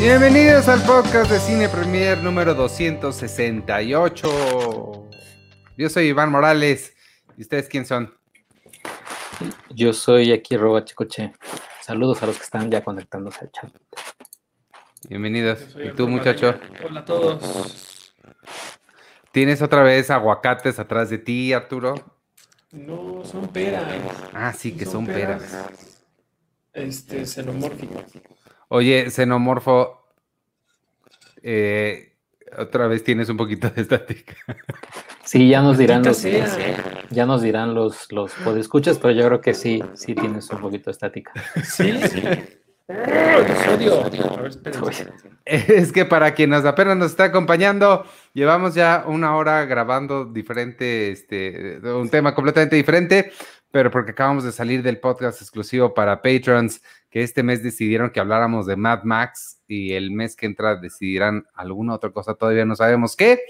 Bienvenidos al podcast de Cine Premier número 268. Yo soy Iván Morales. ¿Y ustedes quién son? Yo soy aquí Roba Chicoche. Saludos a los que están ya conectándose al chat. Bienvenidos. ¿Y tú, muchacho? Hola a todos. ¿Tienes otra vez aguacates atrás de ti, Arturo? No, son peras. Ah, sí, que son, peras. Este, xenomórfico. Oye, xenomorfo, eh, otra vez tienes un poquito de estática. Sí, ya nos dirán los, sea. ya nos dirán los, los podescuchas, pero yo creo que sí, sí tienes un poquito de estática. Sí. Ver, espérense. Es que para quienes apenas nos está acompañando, llevamos ya una hora grabando diferente, este, un tema completamente diferente, pero porque acabamos de salir del podcast exclusivo para patrons, que este mes decidieron que habláramos de Mad Max y el mes que entra decidirán alguna otra cosa, todavía no sabemos qué.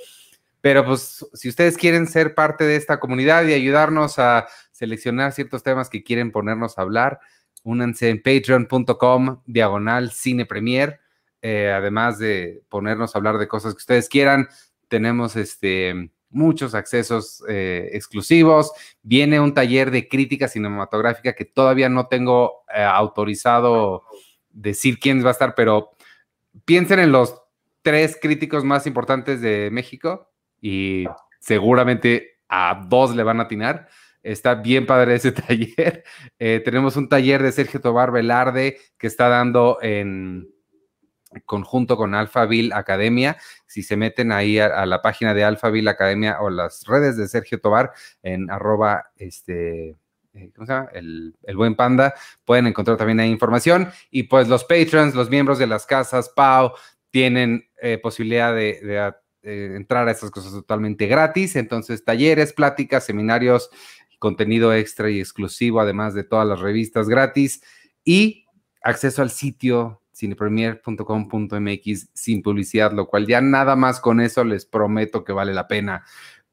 Pero pues si ustedes quieren ser parte de esta comunidad y ayudarnos a seleccionar ciertos temas que quieren ponernos a hablar, únanse en patreon.com diagonal cine premier. Eh, además de ponernos a hablar de cosas que ustedes quieran, tenemos este, muchos accesos eh, exclusivos. Viene un taller de crítica cinematográfica que todavía no tengo eh, autorizado decir quién va a estar, pero piensen en los tres críticos más importantes de México y seguramente a dos le van a atinar. Está bien padre ese taller. Eh, tenemos un taller de Sergio Tobar Velarde que está dando en conjunto con Alphaville Academia. Si se meten ahí a, la página de Alphaville Academia o las redes de Sergio Tobar en arroba este. eh, ¿Cómo se llama? El, buen panda. Pueden encontrar también ahí información. Y pues los patrons, los miembros de las casas, Pau, tienen eh, posibilidad de, de, entrar a estas cosas totalmente gratis. Entonces, talleres, pláticas, seminarios, contenido extra y exclusivo, además de todas las revistas gratis y acceso al sitio cinepremier.com.mx sin publicidad, lo cual ya nada más con eso les prometo que vale la pena.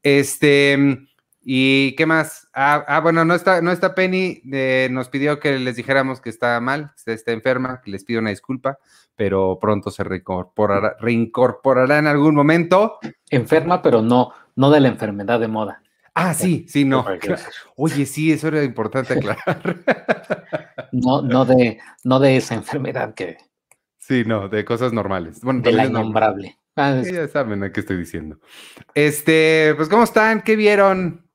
Este, ¿y qué más? Ah, ah, bueno, no está, no está Penny, eh, nos pidió que les dijéramos que está mal, que está enferma, que les pido una disculpa, pero pronto se reincorporará, reincorporará en algún momento. Enferma, pero no, no de la enfermedad de moda. Ah, sí, sí, no. Oye, sí, eso era importante aclarar. No, no de, no de esa enfermedad que, Sí, no, de cosas normales. Bueno, de la innombrable. Ah, es- Ya saben a qué estoy diciendo. Este, pues, ¿cómo están? ¿Qué vieron?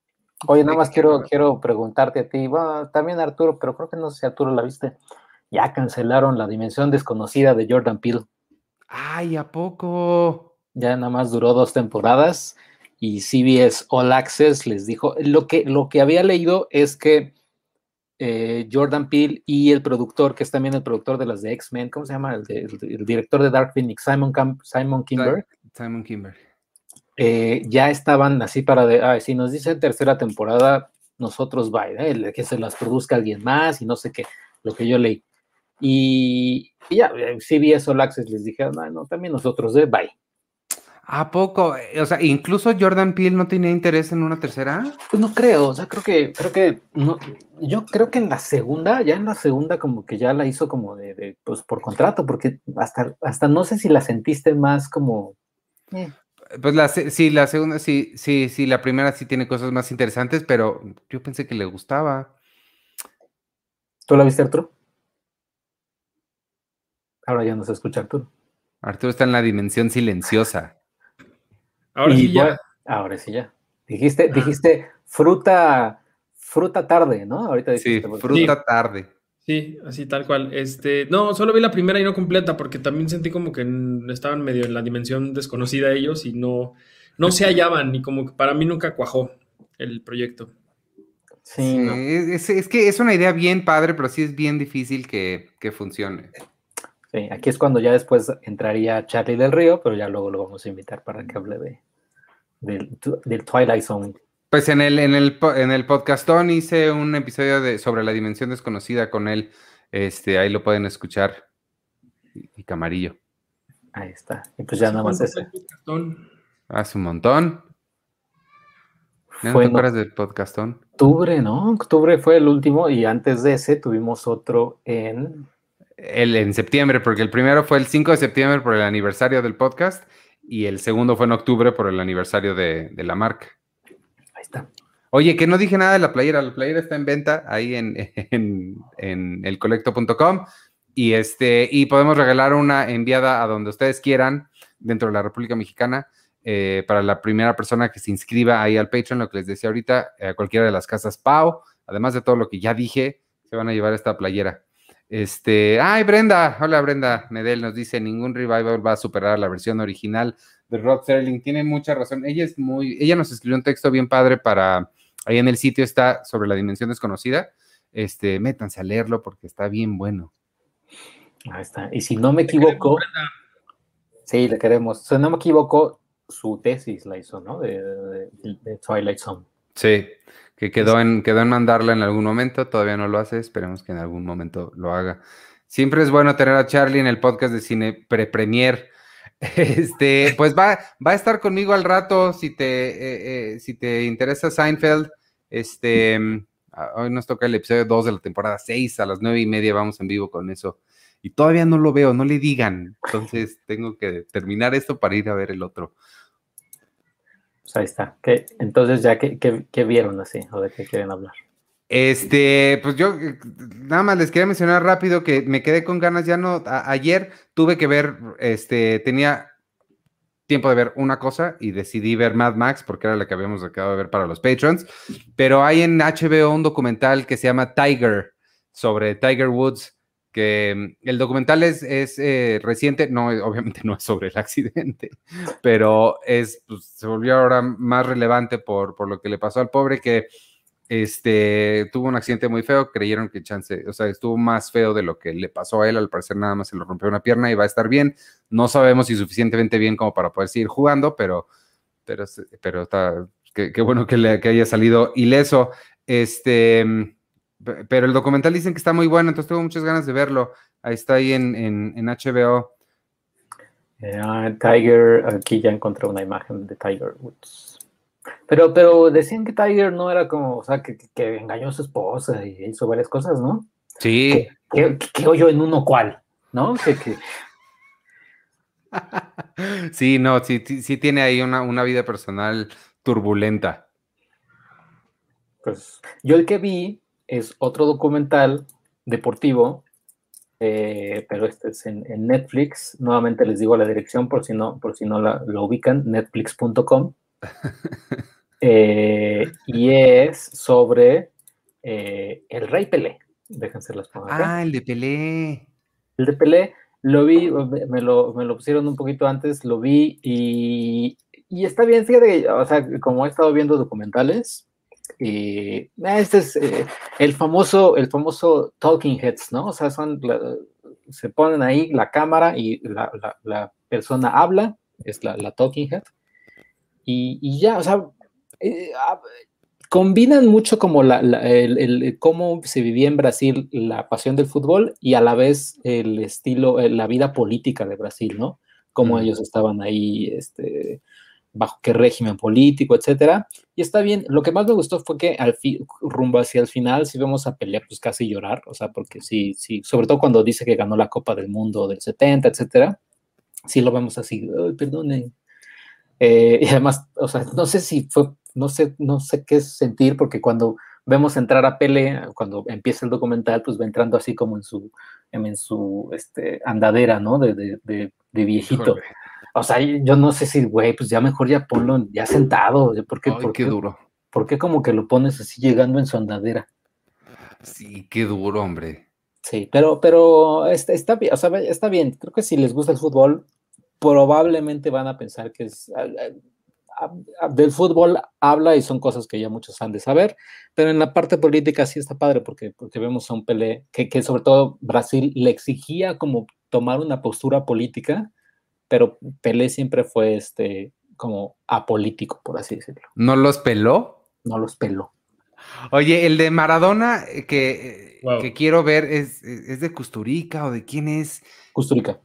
Oye, nada más quiero, quiero preguntarte a ti, bueno, también Arturo, pero creo que no sé si Arturo la viste. Ya cancelaron la dimensión desconocida de Jordan Peele. Ay, ¿a poco? Ya nada más duró dos temporadas y CBS All Access les dijo, lo que, lo que había leído es que eh, Jordan Peele y el productor, que es también el productor de las de X-Men, ¿cómo se llama? El, de- el- el director de Dark Phoenix, Simon, Camp, Simon Kimber, Simon Kimber. eh, ya estaban así para, de, "Ay, si nos dicen tercera temporada, nosotros bye, ¿eh? El que se las produzca alguien más y no sé qué, lo que yo leí. Y, y ya, eh, CBS All Access les dijeron, "Ah, no, también nosotros, ¿eh? bye. ¿A poco? O sea, incluso Jordan Peele no tenía interés en una tercera. Pues no creo, o sea, creo que, creo que, no, yo creo que en la segunda, ya en la segunda como que ya la hizo como de, de, pues por contrato, porque hasta, hasta no sé si la sentiste más como, eh, Pues la, sí, la segunda, sí, sí, sí, la primera sí tiene cosas más interesantes, pero yo pensé que le gustaba. ¿tú la viste Arturo? Ahora ya no se escucha Arturo. Arturo está en la dimensión silenciosa. Ahora Y sí ya. bueno, ahora sí ya. Dijiste, Ah. dijiste fruta, fruta tarde, ¿no? Ahorita Sí, dijiste. porque- fruta tarde. Sí, así tal cual. Este, no, solo vi la primera y no completa porque también sentí como que estaban medio en la dimensión desconocida ellos y no, no se hallaban y como que para mí nunca cuajó el proyecto. Sí, Sí, no. es, es que es una idea bien padre, pero sí es bien difícil que, que funcione. Sí, aquí es cuando ya después entraría Charlie del Río, pero ya luego lo vamos a invitar para que hable de del, del Twilight Zone. Pues en el, en el, en el podcastón hice un episodio de, sobre la dimensión desconocida con él. Este, ahí lo pueden escuchar. Y, Camarillo. Ahí está. Y pues ya nada más ¿Cuánto ese. Hace un montón. ¿Ya ¿No Fue te en acuerdas del podcastón? octubre, ¿no? Octubre fue el último y antes de ese tuvimos otro en El, en septiembre, porque el primero fue el 5 de septiembre por el aniversario del podcast y el segundo fue en octubre por el aniversario de, la marca. Ahí está. Oye, que no dije nada de la playera. La playera está en venta ahí en, en, elcolecto.com y, este, y podemos regalar una enviada a donde ustedes quieran dentro de la República Mexicana. Eh, para la primera persona que se inscriba ahí al Patreon, lo que les decía ahorita, a cualquiera de las casas Pau, además de todo lo que ya dije, se van a llevar esta playera. Este, ay, Brenda, hola Brenda Medel nos dice, ningún revival va a superar la versión original de Rod Serling. Tiene mucha razón. Ella es muy, ella nos escribió un texto bien padre para, ahí en el sitio está sobre la dimensión desconocida. Este, métanse a leerlo porque está bien bueno. Ahí está. Y si no me equivoco, sí, le queremos. Si no me equivoco, su tesis la hizo, ¿no? De, de Twilight Zone. Sí que quedó en, quedó en mandarla en algún momento, todavía no lo hace, esperemos que en algún momento lo haga. Siempre es bueno tener a Charlie en el podcast de cine pre-premier. Este, pues va, va a estar conmigo al rato si te, eh, eh, si te interesa Seinfeld. Este, ah, hoy nos toca el episodio 2 de la temporada 6, a las 9 y media vamos en vivo con eso. Y todavía no lo veo, no le digan. Entonces tengo que terminar esto para ir a ver el otro. Pues ahí está. ¿Qué, entonces, ya, ¿qué, vieron así? ¿O de qué quieren hablar? Este, pues yo nada más les quería mencionar rápido que me quedé con ganas, ya no, ayer tuve que ver, este, tenía tiempo de ver una cosa y decidí ver Mad Max porque era la que habíamos acabado de ver para los patrons, pero hay en HBO un documental que se llama Tiger sobre Tiger Woods que mm, el documental es, eh, reciente, no, obviamente no es sobre el accidente, pero es, pues, se volvió ahora más relevante por, por, lo que le pasó al pobre que este, tuvo un accidente muy feo, creyeron que chance, o sea, estuvo más feo de lo que le pasó a él, al parecer nada más se le rompió una pierna y va a estar bien, no sabemos si suficientemente bien como para poder seguir jugando, pero, pero, pero está, qué, bueno que, le, que haya salido ileso, este mm, pero el documental dicen que está muy bueno, entonces tengo muchas ganas de verlo. Ahí está ahí en, en, HBO. Eh, Tiger, aquí ya encontré una imagen de Tiger Woods. Pero, pero decían que Tiger no era como, o sea, que, que engañó a su esposa y hizo varias cosas, ¿no? Sí. Que, que, oyó en uno cual, ¿no? Que, sí, no, sí, sí, tiene ahí una, una vida personal turbulenta. Pues yo el que vi es otro documental deportivo, eh, pero este es en, Netflix. Nuevamente les digo la dirección por si no, por si no la, lo ubican, netflix.com. Eh, y es sobre eh, el Rey Pelé. Déjense las pongo Ah, el de Pelé. El de Pelé, lo vi, me lo, me lo pusieron un poquito antes, lo vi y, y está bien, fíjate, o sea, como he estado viendo documentales, y este es eh, el famoso, el famoso talking heads, ¿no? O sea, son, se ponen ahí la cámara y la, persona habla, es la, talking head, y, ya, o sea, eh, ah, combinan mucho como la, el, cómo se vivía en Brasil la pasión del fútbol y a la vez el estilo, eh, la vida política de Brasil, ¿no? Cómo ellos estaban ahí, este, bajo qué régimen político, etcétera. Y está bien, lo que más me gustó fue que al fin, rumbo hacia el final, sí vemos a pelear, pues casi llorar, o sea, porque sí, sí, sobre todo cuando dice que ganó la Copa del Mundo del 70, etcétera, sí lo vemos así, ay. Eh, y además, o sea, no sé si fue, no sé, no sé qué sentir, porque cuando vemos entrar a Pele, cuando empieza el documental, pues va entrando así como en su, en su este, andadera, ¿no? De, de, de, viejito. O sea, yo no sé si, güey, pues ya mejor ya ponlo ya sentado. ¿Por qué, por qué, duro. ¿Por qué como que lo pones así llegando en su andadera? Sí, qué duro, hombre. Sí, pero, pero está, está bien, o sea, está bien. Creo que si les gusta el fútbol, probablemente van a pensar que es del fútbol habla y son cosas que ya muchos han de saber, pero en la parte política sí está padre porque, porque vemos a un Pelé que, que sobre todo Brasil le exigía como tomar una postura política pero Pelé siempre fue este como apolítico, por así decirlo. ¿No los peló? No los peló. Oye, el de Maradona eh, que, eh, que quiero ver es, es, de Custurica o de quién es. Custurica.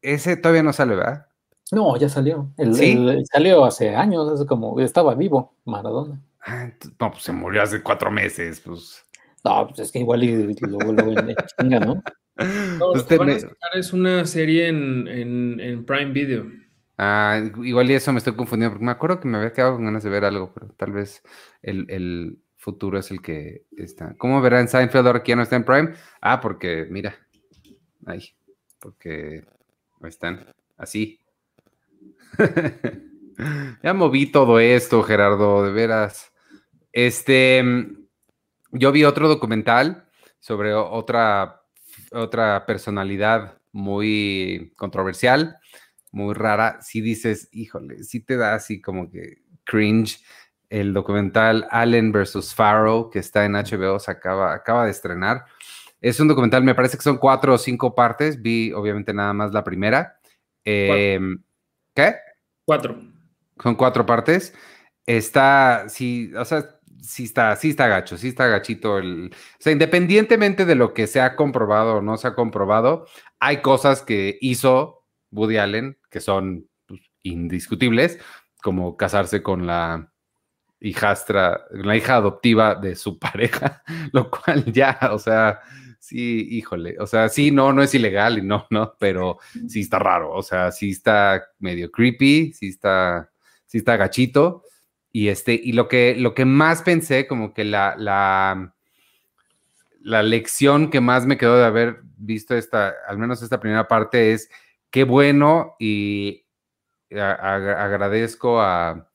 Ese todavía no sale, ¿verdad? No, ya salió. El, salió hace años, hace como estaba vivo Maradona. Ah, no, pues se murió hace cuatro meses, pues. No, pues es que igual y, luego lo chinga, ¿no? No, lo que van a sacar es una serie en, en, en Prime Video. Ah, igual y eso me estoy confundiendo, porque me acuerdo que me había quedado con ganas de ver algo, pero tal vez el, el futuro es el que está. ¿Cómo verán Seinfeld ahora que ya no está en Prime? Ah, porque, mira, ahí, porque están así. ya moví todo esto, Gerardo, de veras. Este, yo vi otro documental sobre otra, otra personalidad muy controversial, muy rara. Si dices, híjole, si te da así como que cringe. El documental Allen versus Farrow, que está en HBO, se acaba, acaba de estrenar. Es un documental, me parece que son cuatro o cinco partes. Vi, obviamente, nada más la primera. Em, ¿Qué? Cuatro. Son cuatro partes. Está, sí, o sea, sí está, sí está gacho, sí está gachito. El, o sea, independientemente de lo que se ha comprobado o no se ha comprobado, hay cosas que hizo Woody Allen que son pues, indiscutibles, como casarse con la hijastra, la hija adoptiva de su pareja, lo cual ya, o sea, sí, híjole, o sea, sí, no, no es ilegal y no, no, pero sí está raro, o sea, sí está medio creepy, sí está, sí está gachito. Y este, y lo que, lo que más pensé, como que la, la, la lección que más me quedó de haber visto esta, al menos esta primera parte, es qué bueno y agradezco al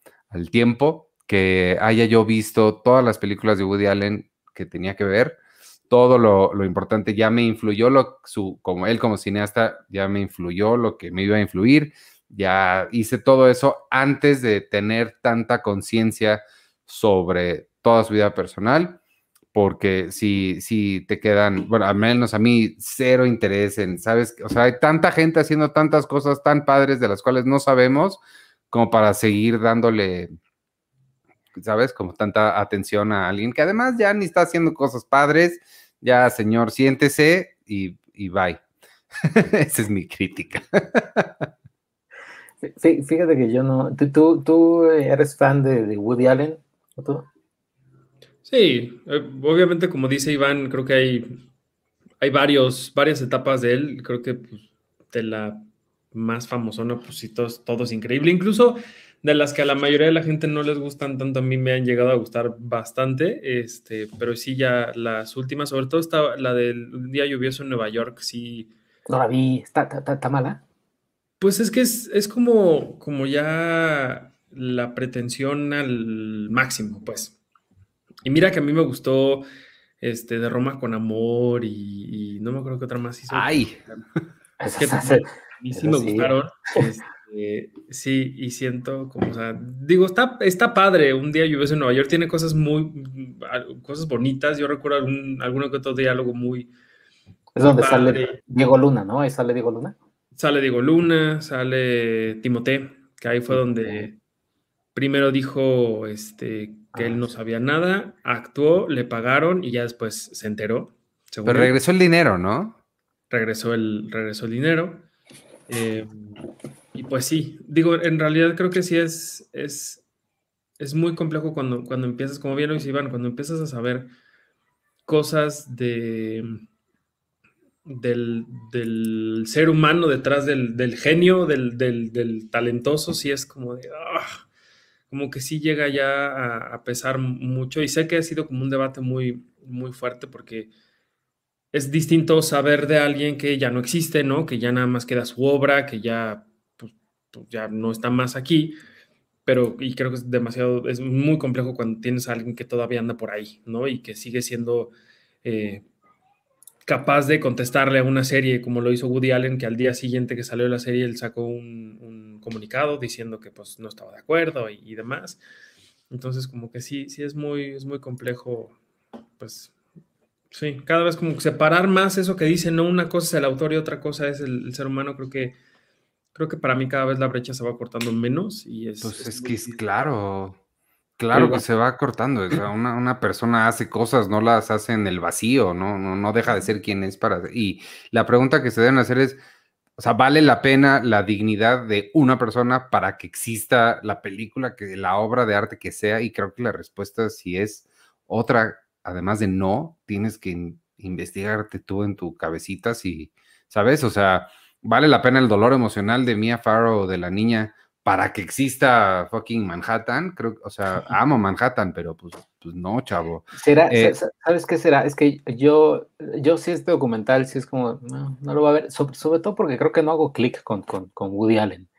tiempo que haya yo visto todas las películas de Woody Allen que tenía que ver todo lo, importante ya me influyó, lo, su, como él como cineasta, ya me influyó lo que me iba a influir, ya hice todo eso antes de tener tanta conciencia sobre toda su vida personal, porque si, si te quedan, bueno, al menos a mí, cero interés en, ¿sabes? O sea, hay tanta gente haciendo tantas cosas tan padres de las cuales no sabemos, como para seguir dándole ¿sabes? Como tanta atención a alguien que además ya ni está haciendo cosas padres. Ya, señor, siéntese y, y bye. Esa es mi crítica. Fíjate que yo no. ¿Tú, tú eres fan de, Woody Allen? ¿O tú? Sí, eh, obviamente, como dice Iván, creo que hay, hay varios, varias etapas de él. Creo que pues, de la más famosona, pues sí, todo, todo es increíble. Incluso de las que a la mayoría de la gente no les gustan tanto, a mí me han llegado a gustar bastante, este, pero sí ya las últimas, sobre todo esta, la del día lluvioso en Nueva York, sí. No la vi, está, está, mala. Pues es que es, es, como, como ya la pretensión al máximo, pues. Y mira que a mí me gustó este, de Roma con amor y, no me acuerdo qué otra más hizo. Ay. Es que a mí sí me gustaron. Este, sí, y siento como, o sea, digo, está, está padre. Un día lluvioso en Nueva York tiene cosas muy, cosas bonitas. Yo recuerdo algún, alguno que otro diálogo muy. Es donde sale Diego Luna, ¿no? Ahí sale Diego Luna. Sale Diego Luna, sale Timote, que ahí fue donde primero dijo este, que él ah, no sabía nada, actuó, le pagaron y ya después se enteró. Pero regresó el dinero, ¿no? Regresó el, regresó el dinero. Eh, y pues sí, digo, en realidad creo que sí es, es, es muy complejo cuando, cuando empiezas, como bien lo dice Iván, cuando empiezas a saber cosas de, del, ser humano detrás del, genio, del, talentoso, sí es como de, ah, como que sí llega ya a, pesar mucho. Y sé que ha sido como un debate muy, muy fuerte porque es distinto saber de alguien que ya no existe, ¿no? Que ya nada más queda su obra, que ya pues, ya no está más aquí, pero y creo que es demasiado, es muy complejo cuando tienes a alguien que todavía anda por ahí, ¿no? Y que sigue siendo eh, capaz de contestarle a una serie como lo hizo Woody Allen, que al día siguiente que salió la serie él sacó un, comunicado diciendo que pues no estaba de acuerdo y, demás. Entonces como que sí, sí es muy, es muy complejo, pues sí, cada vez como separar más eso que dice, no una cosa es el autor y otra cosa es el ser humano, creo que creo que para mí cada vez la brecha se va cortando menos y es... Pues es, que es claro, claro que se va cortando. una, una, persona hace cosas, no las hace en el vacío, ¿no? No, no deja de ser quien es para... Y la pregunta que se deben hacer es, o sea, ¿vale la pena la dignidad de una persona para que exista la película, que la obra de arte que sea? Y creo que la respuesta si es otra, además de no, tienes que investigarte tú en tu cabecita si, ¿sabes? O sea, vale la pena el dolor emocional de Mia Farrow, de la niña, para que exista fucking Manhattan. Creo, o sea, amo Manhattan, pero pues, pues no, chavo. ¿Será, eh, ¿Sabes qué será? Es que yo, yo sí este documental, sí es como, no, no lo va a ver, sobre, todo porque creo que no hago clic con, con, con, Woody Allen.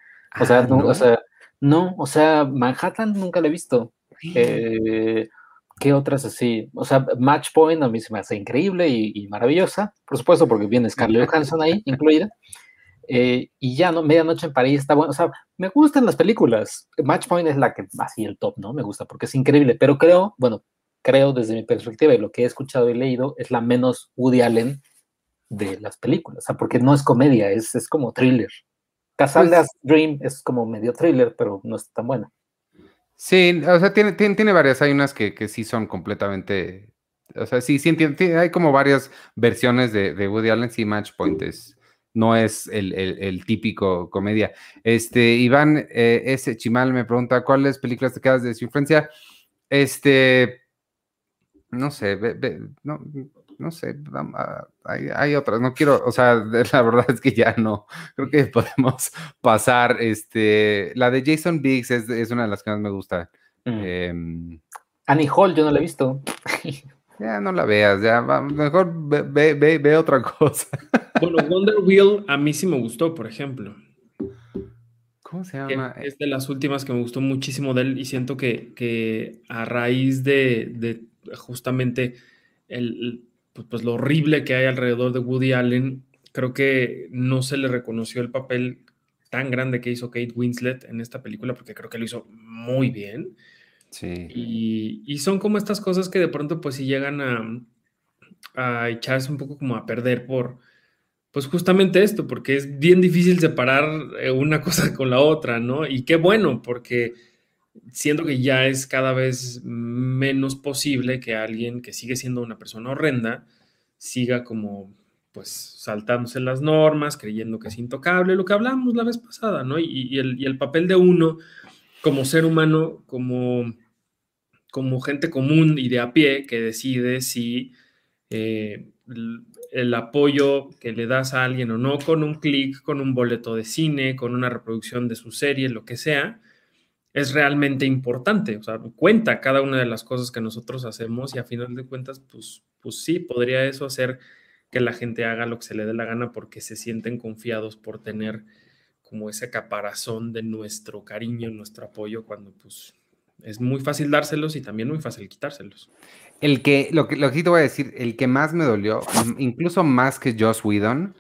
O sea, ah, no, o sea, no, o sea, Manhattan nunca lo he visto. Eh, ¿Qué otras así? O sea, Match Point a mí se me hace increíble y, maravillosa, por supuesto, porque viene Scarlett Johansson ahí incluida. Eh, y ya, ¿no? Medianoche en París está bueno. O sea, me gustan las películas. Match Point es la que, así, el top, ¿no? Me gusta porque es increíble. Pero creo, bueno, creo desde mi perspectiva y lo que he escuchado y leído, es la menos Woody Allen de las películas. O sea, porque no es comedia, es, es como thriller. Cassandra pues Dream es como medio thriller, pero no es tan buena. Sí, o sea, tiene, tiene, varias, hay unas que, que, sí son completamente, o sea, sí, sí, hay como varias versiones de, de Woody Allen, sí, Match Point es, no es el, el, típico comedia. Este, Iván, eh, ese Chimal me pregunta, ¿cuáles películas te quedas de su influencia? Este, no sé, no, no sé, hay, hay, otras, no quiero, o sea, la verdad es que ya no, creo que podemos pasar, este, la de Jason Biggs es, es una de las que más me gusta. Mm. Em, Annie Hall, yo no la he visto. Ya no la veas, ya, mejor ve, ve, ve, otra cosa. Bueno, Wonder Wheel a mí sí me gustó, por ejemplo. ¿Cómo se llama? Es de las últimas que me gustó muchísimo de él y siento que, que a raíz de, de justamente el, pues, pues, lo horrible que hay alrededor de Woody Allen, creo que no se le reconoció el papel tan grande que hizo Kate Winslet en esta película, porque creo que lo hizo muy bien. Sí. Y, son como estas cosas que de pronto pues si llegan a, a echarse un poco como a perder por, pues justamente esto, porque es bien difícil separar eh, una cosa con la otra, ¿no? Y qué bueno, porque siento que ya es cada vez menos posible que alguien que sigue siendo una persona horrenda siga como pues saltándose las normas, creyendo que es intocable, lo que hablamos la vez pasada, ¿no? Y, el, papel de uno como ser humano, como, como gente común y de a pie que decide si eh, el apoyo que le das a alguien o no, con un clic, con un boleto de cine, con una reproducción de su serie, lo que sea, es realmente importante. O sea, cuenta cada una de las cosas que nosotros hacemos y a final de cuentas, pues, pues sí, podría eso hacer que la gente haga lo que se le dé la gana porque se sienten confiados por tener como ese caparazón de nuestro cariño, nuestro apoyo, cuando pues es muy fácil dárselos y también muy fácil quitárselos. El que, lo que, lo que te voy a decir, el que más me dolió, incluso más que Joss Whedon,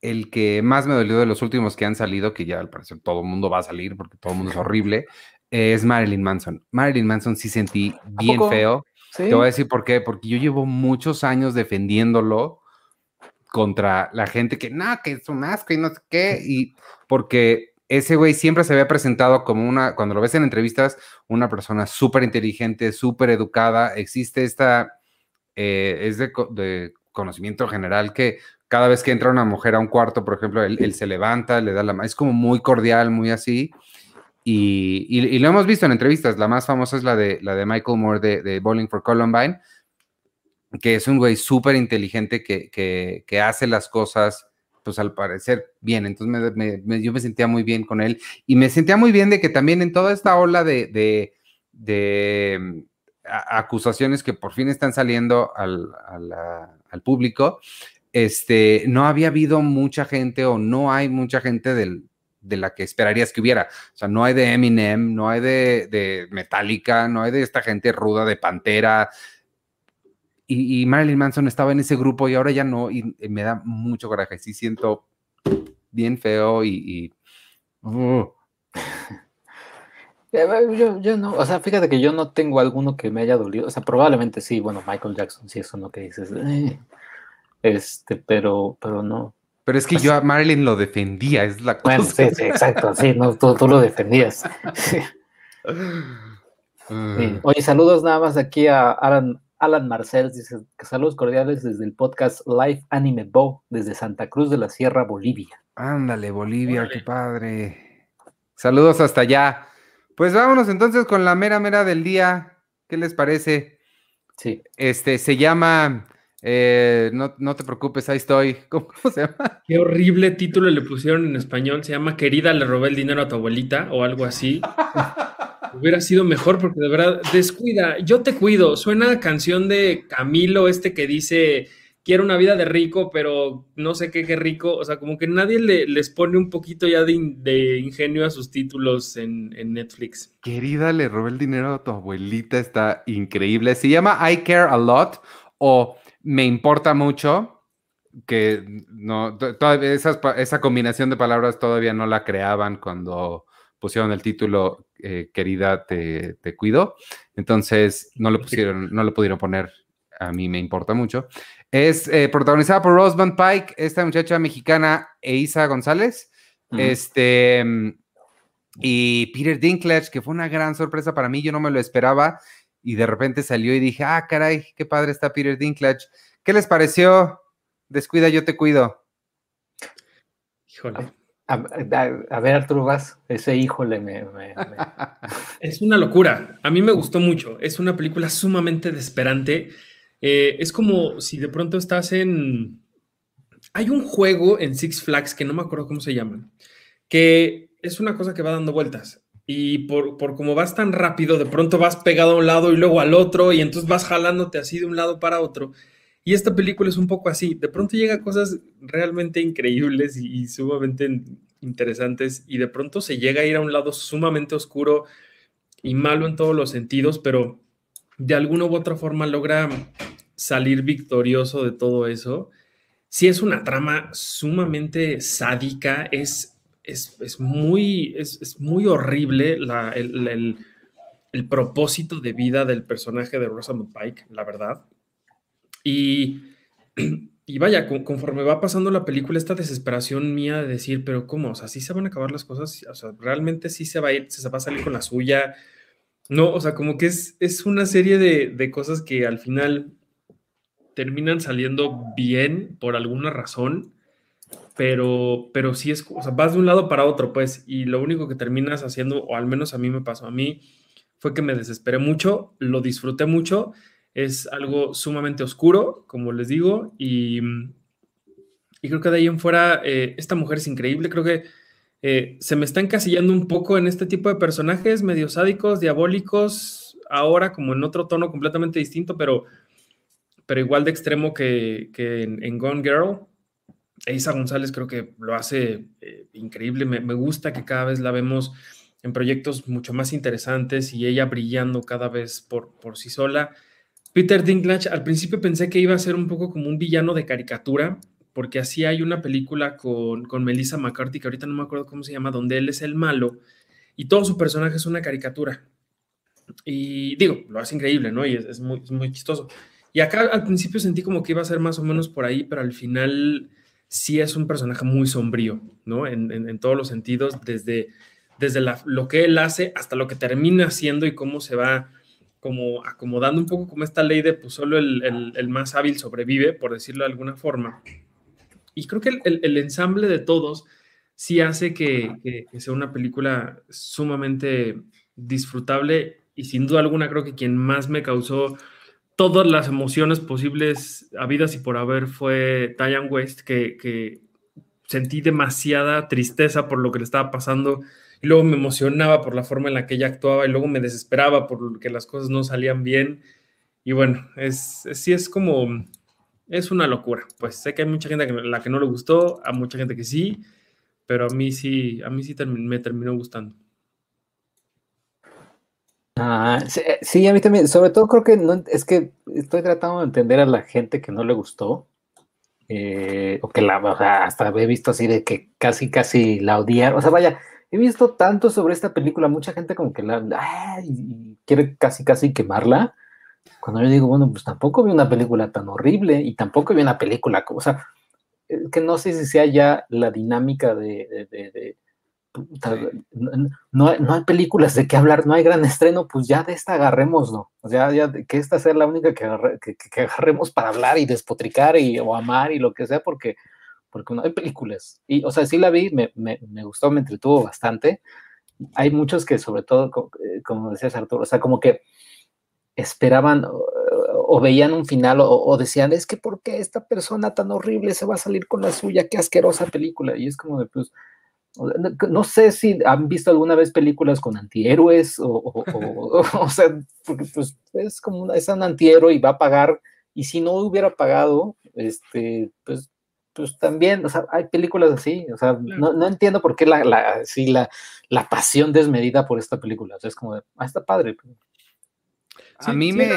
el que más me dolió de los últimos que han salido, que ya al parecer todo el mundo va a salir porque todo el mundo es horrible, es Marilyn Manson. Marilyn Manson sí sentí bien feo. Te voy a decir por qué, porque yo llevo muchos años defendiéndolo contra la gente que, no, que es un asco y no sé qué, y porque ese güey siempre se había presentado como una, cuando lo ves en entrevistas, una persona súper inteligente, súper educada, existe esta, eh, es de, de, conocimiento general que cada vez que entra una mujer a un cuarto, por ejemplo, él, se levanta, le da la mano, es como muy cordial, muy así. Y, lo hemos visto en entrevistas, la más famosa es la de, la de Michael Moore de, Bowling for Columbine, que es un güey súper inteligente que, hace las cosas, pues al parecer bien. Entonces yo me sentía muy bien con él y me sentía muy bien de que también en toda esta ola de, acusaciones que por fin están saliendo al, público, este, no había habido mucha gente o no hay mucha gente de la que esperarías que hubiera. O sea, no hay de Eminem, no hay de Metallica, no hay de esta gente ruda de Pantera. Y, Marilyn Manson estaba en ese grupo y ahora ya no, y, me da mucho coraje. Sí siento bien feo y... Uh. Yo, yo, no, o sea, fíjate que yo no tengo alguno que me haya dolido, o sea, probablemente sí, bueno, Michael Jackson, sí, eso no que dices, eh, este, pero, pero no. Pero es que yo a Marilyn lo defendía, es la cosa. Bueno, sí, sí, exacto, sí, no, tú, tú lo defendías. Mm. Oye, saludos nada más aquí a Alan, Alan Marcel, dice que saludos cordiales desde el podcast Live Anime Bo, desde Santa Cruz de la Sierra, Bolivia. Ándale, Bolivia, qué padre. Saludos hasta allá. Pues vámonos entonces con la mera mera del día. ¿Qué les parece? Sí. Este se llama Eh, no, no, te preocupes, ahí estoy. ¿Cómo, se llama? Qué horrible título le pusieron en español. Se llama Querida, le robé el dinero a tu abuelita o algo así. Hubiera sido mejor porque de verdad, descuida, yo te cuido. Suena a canción de Camilo, este que dice, quiero una vida de rico, pero no sé qué, qué rico. O sea, como que nadie le, les pone un poquito ya de, ingenio a sus títulos en, en, Netflix. Querida, le robé el dinero a tu abuelita, está increíble. Se llama I Care a Lot o Me Importa Mucho que no, todavía esa combinación de palabras todavía no la creaban cuando pusieron el título eh, Querida, te, te, cuido. Entonces no lo pusieron, no lo pudieron poner. A mí me importa mucho. Es eh, protagonizada por Rosamund Pike, esta muchacha mexicana, Eisa González. Este. Y Peter Dinklage, que fue una gran sorpresa para mí, yo no me lo esperaba. Y de repente salió y dije, ah, caray, qué padre está Peter Dinklage. ¿Qué les pareció? Descuida, yo te cuido. Híjole. A, ver, Arturo Vas, ese híjole me, Es una locura. A mí me gustó mucho. Es una película sumamente desesperante. Eh, es como si de pronto estás en... Hay un juego en Six Flags que no me acuerdo cómo se llama, que es una cosa que va dando vueltas. Y por, por como vas tan rápido, de pronto vas pegado a un lado y luego al otro, y entonces vas jalándote así de un lado para otro. Y esta película es un poco así. De pronto llega cosas realmente increíbles y, sumamente interesantes y de pronto se llega a ir a un lado sumamente oscuro y malo en todos los sentidos, pero de alguna u otra forma logra salir victorioso de todo eso. Si es una trama sumamente sádica, es, es, muy, es, muy horrible el, el propósito de vida del personaje de Rosamund Pike, la verdad. Y, vaya, conforme va pasando la película, esta desesperación mía de decir, pero ¿cómo? O sea, ¿sí se van a acabar las cosas? O sea, ¿realmente sí se va a se va a salir con la suya? No, o sea, como que es, es una serie de, de cosas que al final terminan saliendo bien por alguna razón, pero, pero sí es, o sea, vas de un lado para otro, pues, y lo único que terminas haciendo, o al menos a mí me pasó a mí, fue que me desesperé mucho, lo disfruté mucho, es algo sumamente oscuro, como les digo, y, y creo que de ahí en fuera, eh, esta mujer es increíble, creo que eh, se me está encasillando un poco en este tipo de personajes medio sádicos, diabólicos, ahora como en otro tono completamente distinto, pero, pero igual de extremo que, que en, Gone Girl. Isa González creo que lo hace eh, increíble, me, me gusta que cada vez la vemos en proyectos mucho más interesantes y ella brillando cada vez por, por sí sola. Peter Dinklage, al principio pensé que iba a ser un poco como un villano de caricatura, porque así hay una película con, con Melissa McCarthy, que ahorita no me acuerdo cómo se llama, donde él es el malo y todo su personaje es una caricatura. Y digo, lo hace increíble, ¿no? Y es, muy, muy chistoso. Y acá al principio sentí como que iba a ser más o menos por ahí, pero al final sí es un personaje muy sombrío, ¿no? En, en, todos los sentidos, desde, desde lo que él hace hasta lo que termina haciendo y cómo se va como acomodando un poco como esta ley de pues solo el, más hábil sobrevive, por decirlo de alguna forma. Y creo que el, ensamble de todos sí hace que, sea una película sumamente disfrutable y sin duda alguna creo que quien más me causó todas las emociones posibles habidas y por haber fue Diane West, que, que sentí demasiada tristeza por lo que le estaba pasando y luego me emocionaba por la forma en la que ella actuaba y luego me desesperaba por que las cosas no salían bien. Y bueno, es, sí es como, es una locura. Pues sé que hay mucha gente a la que no le gustó, a mucha gente que sí, pero a mí sí, a mí sí me terminó gustando. Ah, sí, a mí también, sobre todo creo que no, es que estoy tratando de entender a la gente que no le gustó, eh, o que la, o sea, hasta he visto así de que casi, casi la odiaron, o sea, vaya, he visto tanto sobre esta película, mucha gente como que la quiere casi casi quemarla. Cuando yo digo, bueno, pues tampoco vi una película tan horrible y tampoco vi una película, o sea, que no sé si sea ya la dinámica de, no, hay películas de qué hablar, no hay gran estreno, pues ya de esta agarremos, ¿no? O sea, ya que esta sea la única que, agarremos para hablar y despotricar y, o amar y lo que sea, porque porque no hay películas. Y, o sea, sí la vi, me, me, me gustó, me entretuvo bastante. Hay muchos que, sobre todo, eh, como decías Arturo, o sea, como que esperaban, o, veían un final o, decían, es que ¿por qué esta persona tan horrible se va a salir con la suya? Qué asquerosa película. Y es como de, pues, no sé si han visto alguna vez películas con antihéroes o, o, sea, porque pues es como es un antihéroe y va a pagar y si no hubiera pagado, este, pues, pues también, o sea, hay películas así, o sea, no, entiendo por qué la, la, la, la, pasión desmedida por esta película, o sea, es como, de, ah, está padre. a mí me...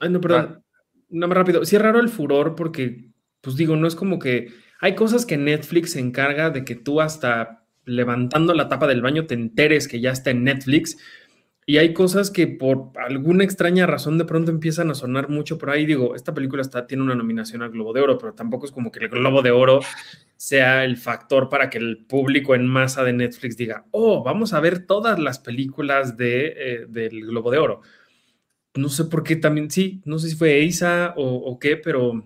Ay, no, perdón, no más rápido, sí es raro el furor porque, pues digo, no es como que hay cosas que Netflix se encarga de que tú hasta levantando la tapa del baño te enteres que ya está en Netflix. Y hay cosas que por alguna extraña razón de pronto empiezan a sonar mucho por ahí. Digo, esta película está, tiene una nominación al Globo de Oro, pero tampoco es como que el Globo de Oro sea el factor para que el público en masa de Netflix diga, oh, vamos a ver todas las películas de, eh, del Globo de Oro. No sé por qué también, sí, no sé si fue EISA o, o qué, pero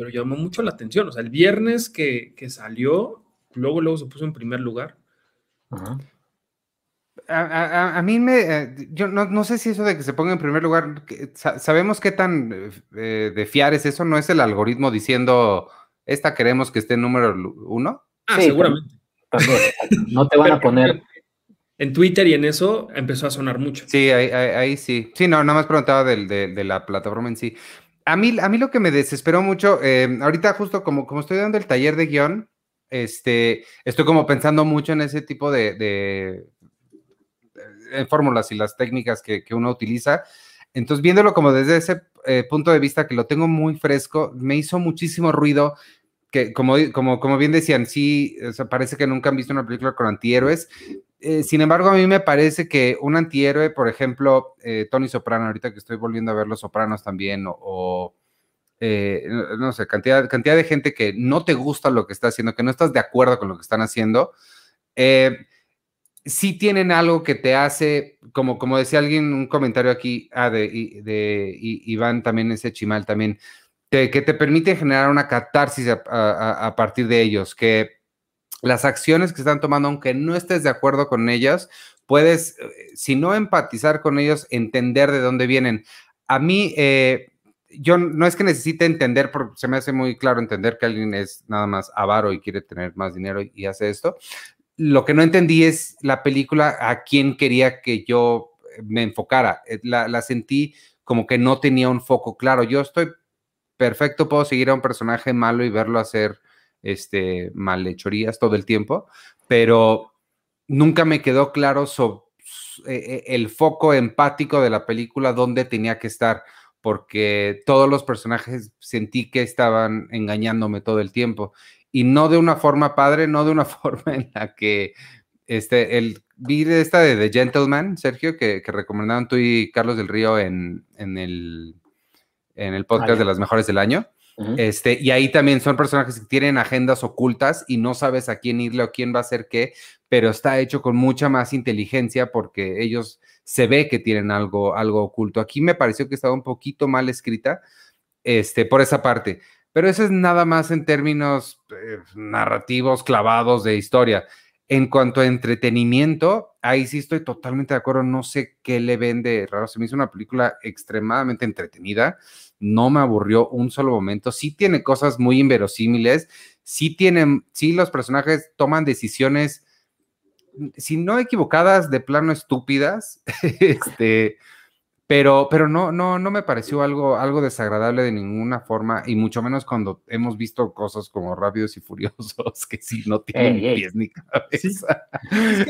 pero llamó mucho la atención. O sea, el viernes que, salió, luego, luego se puso en primer lugar. A, mí me, eh, yo no, sé si eso de que se ponga en primer lugar, sabemos qué tan eh, de fiar es eso, ¿no es el algoritmo diciendo, esta queremos que esté en número uno? Ah, seguramente. no te van a poner... En Twitter y en eso empezó a sonar mucho. Sí, ahí, sí. Sí, no, nada más preguntaba de, de, la plataforma en sí. A mí, a mí lo que me desesperó mucho, eh, ahorita justo como, como estoy dando el taller de guion, este, estoy como pensando mucho en ese tipo de, de, fórmulas y las técnicas que, uno utiliza. Entonces, viéndolo como desde ese eh, punto de vista que lo tengo muy fresco, me hizo muchísimo ruido que, como, como, como bien decían, sí, parece que nunca han visto una película con antihéroes, eh, sin embargo, a mí me parece que un antihéroe, por ejemplo, eh, Tony Soprano, ahorita que estoy volviendo a ver Los Sopranos también, o, eh, no sé, cantidad, cantidad de gente que no te gusta lo que está haciendo, que no estás de acuerdo con lo que están haciendo, sí tienen algo que te hace, como, como decía alguien, un comentario aquí, ah, de, de, Iván también, ese chimal también, que te permite generar una catarsis a partir de ellos, que las acciones que están tomando, aunque no estés de acuerdo con ellas, puedes, eh, si no empatizar con ellos, entender de dónde vienen. A mí, eh, yo no es que necesite entender, porque se me hace muy claro entender que alguien es nada más avaro y quiere tener más dinero y, hace esto. Lo que no entendí es la película a quién quería que yo me enfocara. Eh, la, sentí como que no tenía un foco claro. Yo estoy perfecto, puedo seguir a un personaje malo y verlo hacer este, malhechorías todo el tiempo, pero nunca me quedó claro sobre e, e, el foco empático de la película, dónde tenía que estar, porque todos los personajes sentí que estaban engañándome todo el tiempo y no de una forma padre, no de una forma en la que este, el, vi esta de The Gentleman, Sergio, que, recomendaron tú y Carlos del Río en, en, el, en el podcast de las mejores del año. Este, y ahí también son personajes que tienen agendas ocultas y no sabes a quién irle o quién va a hacer qué, pero está hecho con mucha más inteligencia porque ellos se ve que tienen algo, algo oculto. Aquí me pareció que estaba un poquito mal escrita este, por esa parte, pero eso es nada más en términos eh, narrativos clavados de historia. En cuanto a entretenimiento, ahí sí estoy totalmente de acuerdo. No sé qué le vende raro. Se me hizo una película extremadamente entretenida no me aburrió un solo momento. Sí tiene cosas muy inverosímiles, sí tienen, sí los personajes toman decisiones, si no equivocadas, de plano estúpidas, este, pero, pero no, no, no me pareció algo, algo desagradable de ninguna forma, y mucho menos cuando hemos visto cosas como Rápidos y Furiosos, que sí no tienen pies ni cabeza.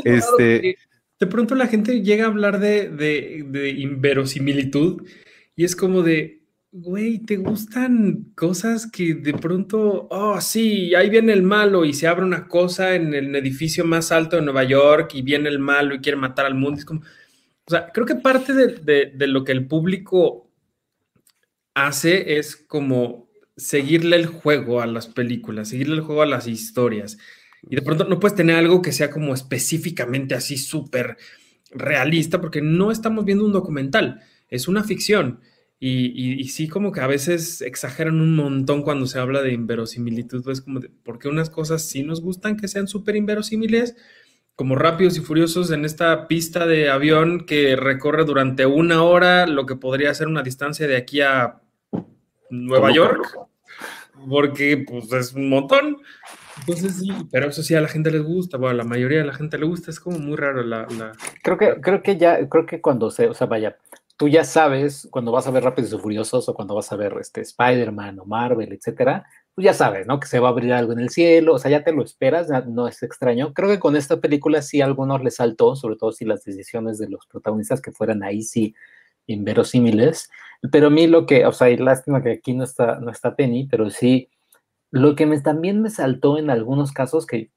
este, de pronto la gente llega a hablar de, de, de inverosimilitud, y es como de, güey, ¿te gustan cosas que de pronto, oh, sí, ahí viene el malo y se abre una cosa en el edificio más alto de Nueva York y viene el malo y quiere matar al mundo? Es como, o sea, creo que parte de, lo que el público hace es como seguirle el juego a las películas, seguirle el juego a las historias. Y de pronto no puedes tener algo que sea como específicamente así súper realista, porque no estamos viendo un documental, es una ficción. Y, sí, como que a veces exageran un montón cuando se habla de inverosimilitud, es como de, porque unas cosas sí nos gustan que sean súper inverosímiles, como rápidos y furiosos en esta pista de avión que recorre durante una hora lo que podría ser una distancia de aquí a Nueva York, porque pues es un montón. Entonces sí, pero eso sí a la gente les gusta, bueno, a la mayoría de la gente le gusta, es como muy raro la... Creo, que, creo que ya, creo que cuando se, o sea, vaya, tú ya sabes, cuando vas a ver Rápidos y Furiosos o cuando vas a ver este, Spider-Man o Marvel, etcétera, tú ya sabes, ¿no? Que se va a abrir algo en el cielo, o sea, ya te lo esperas, no es extraño. Creo que con esta película sí a algunos les saltó, sobre todo si las decisiones de los protagonistas que fueran ahí sí inverosímiles, pero a mí lo que, o sea, y lástima que aquí no está, no está Penny, pero sí lo que me, también me saltó en algunos casos que,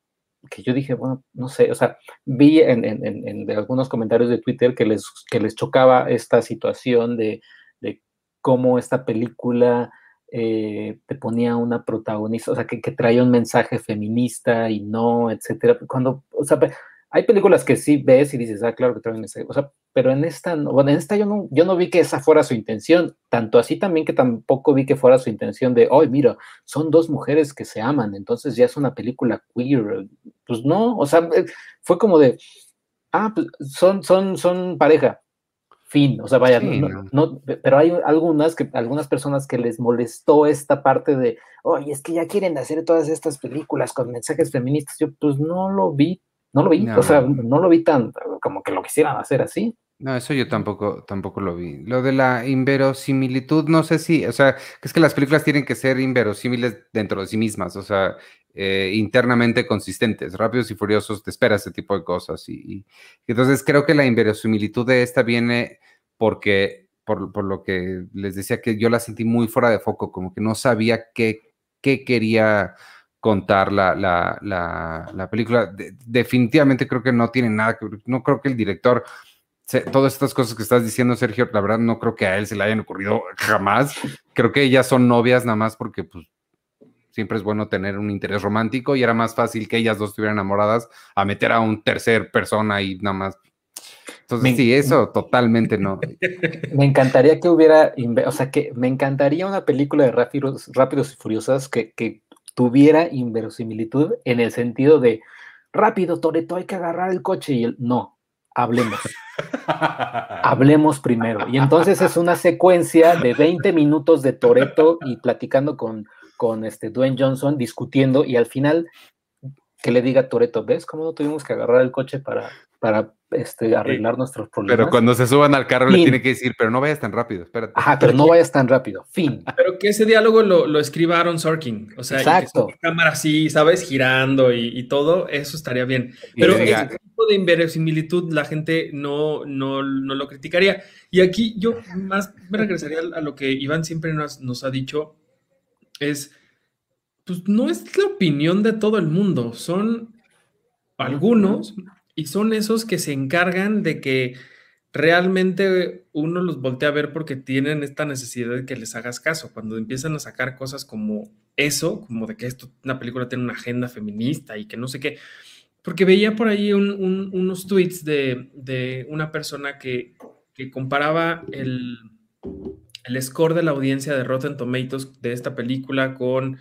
que yo dije, bueno, no sé, o sea, vi en, en, en, algunos comentarios de Twitter que les, que les chocaba esta situación de, de cómo esta película eh, te ponía una protagonista, o sea, que, que, traía un mensaje feminista y no, etcétera. Cuando, o sea, hay películas que sí ves y dices, ah, claro que traen ese, o sea, pero en esta, bueno, en esta yo no, yo no vi que esa fuera su intención, tanto así también que tampoco vi que fuera su intención de, oh, mira, son dos mujeres que se aman, entonces ya es una película queer, pues no, o sea, eh, fue como de, ah, pues son, son, son pareja, fin, o sea, vaya, no, pero hay algunas que, algunas personas que les molestó esta parte de, oye, es que ya quieren hacer todas estas películas con mensajes feministas, yo pues no lo vi no lo vi, o sea, no lo vi tan como que lo quisieran hacer así. No, eso yo tampoco, tampoco lo vi. Lo de la inverosimilitud, no sé si, o sea, es que las películas tienen que ser inverosímiles dentro de sí mismas, o sea, eh, internamente consistentes. Rápidos y Furiosos te espera ese tipo de cosas. Y, entonces creo que la inverosimilitud de esta viene porque, por, lo que les decía, que yo la sentí muy fuera de foco, como que no sabía qué, qué quería contar la, la, la, película. definitivamente creo que no tiene nada que no creo que el director, todas estas cosas que estás diciendo, Sergio, la verdad no creo que a él se le hayan ocurrido jamás. Creo que ellas son novias nada más porque pues siempre es bueno tener un interés romántico y era más fácil que ellas dos estuvieran enamoradas a meter a un tercer persona y nada más. Entonces, sí, eso totalmente no. Me encantaría que hubiera, o sea, que me encantaría una película de Rápidos, rápidos y Furiosas que, que tuviera inverosimilitud en el sentido de rápido, Toreto, hay que agarrar el coche y el no, hablemos. hablemos primero. Y entonces es una secuencia de 20 minutos de Toreto y platicando con, con este Dwayne Johnson, discutiendo, y al final que le diga Toreto, ¿ves cómo no tuvimos que agarrar el coche para, para este, arreglar nuestros problemas. Pero cuando se suban al carro le tiene que decir, pero no vayas tan rápido, espérate. Ajá, pero no vayas tan rápido, fin. Pero que ese diálogo lo, lo escriba Aaron Sorkin, o sea, Exacto. cámara así, ¿sabes? Girando y, todo, eso estaría bien. Pero ese tipo de inverosimilitud la gente no, no, no, lo criticaría. Y aquí yo más me regresaría a lo que Iván siempre nos, nos ha dicho, es, pues no es la opinión de todo el mundo, son algunos y son esos que se encargan de que realmente uno los voltea a ver porque tienen esta necesidad de que les hagas caso. Cuando empiezan a sacar cosas como eso, como de que esto, una película tiene una agenda feminista y que no sé qué. Porque veía por ahí unos tweets de, una persona que, comparaba el, el score de la audiencia de Rotten Tomatoes de esta película con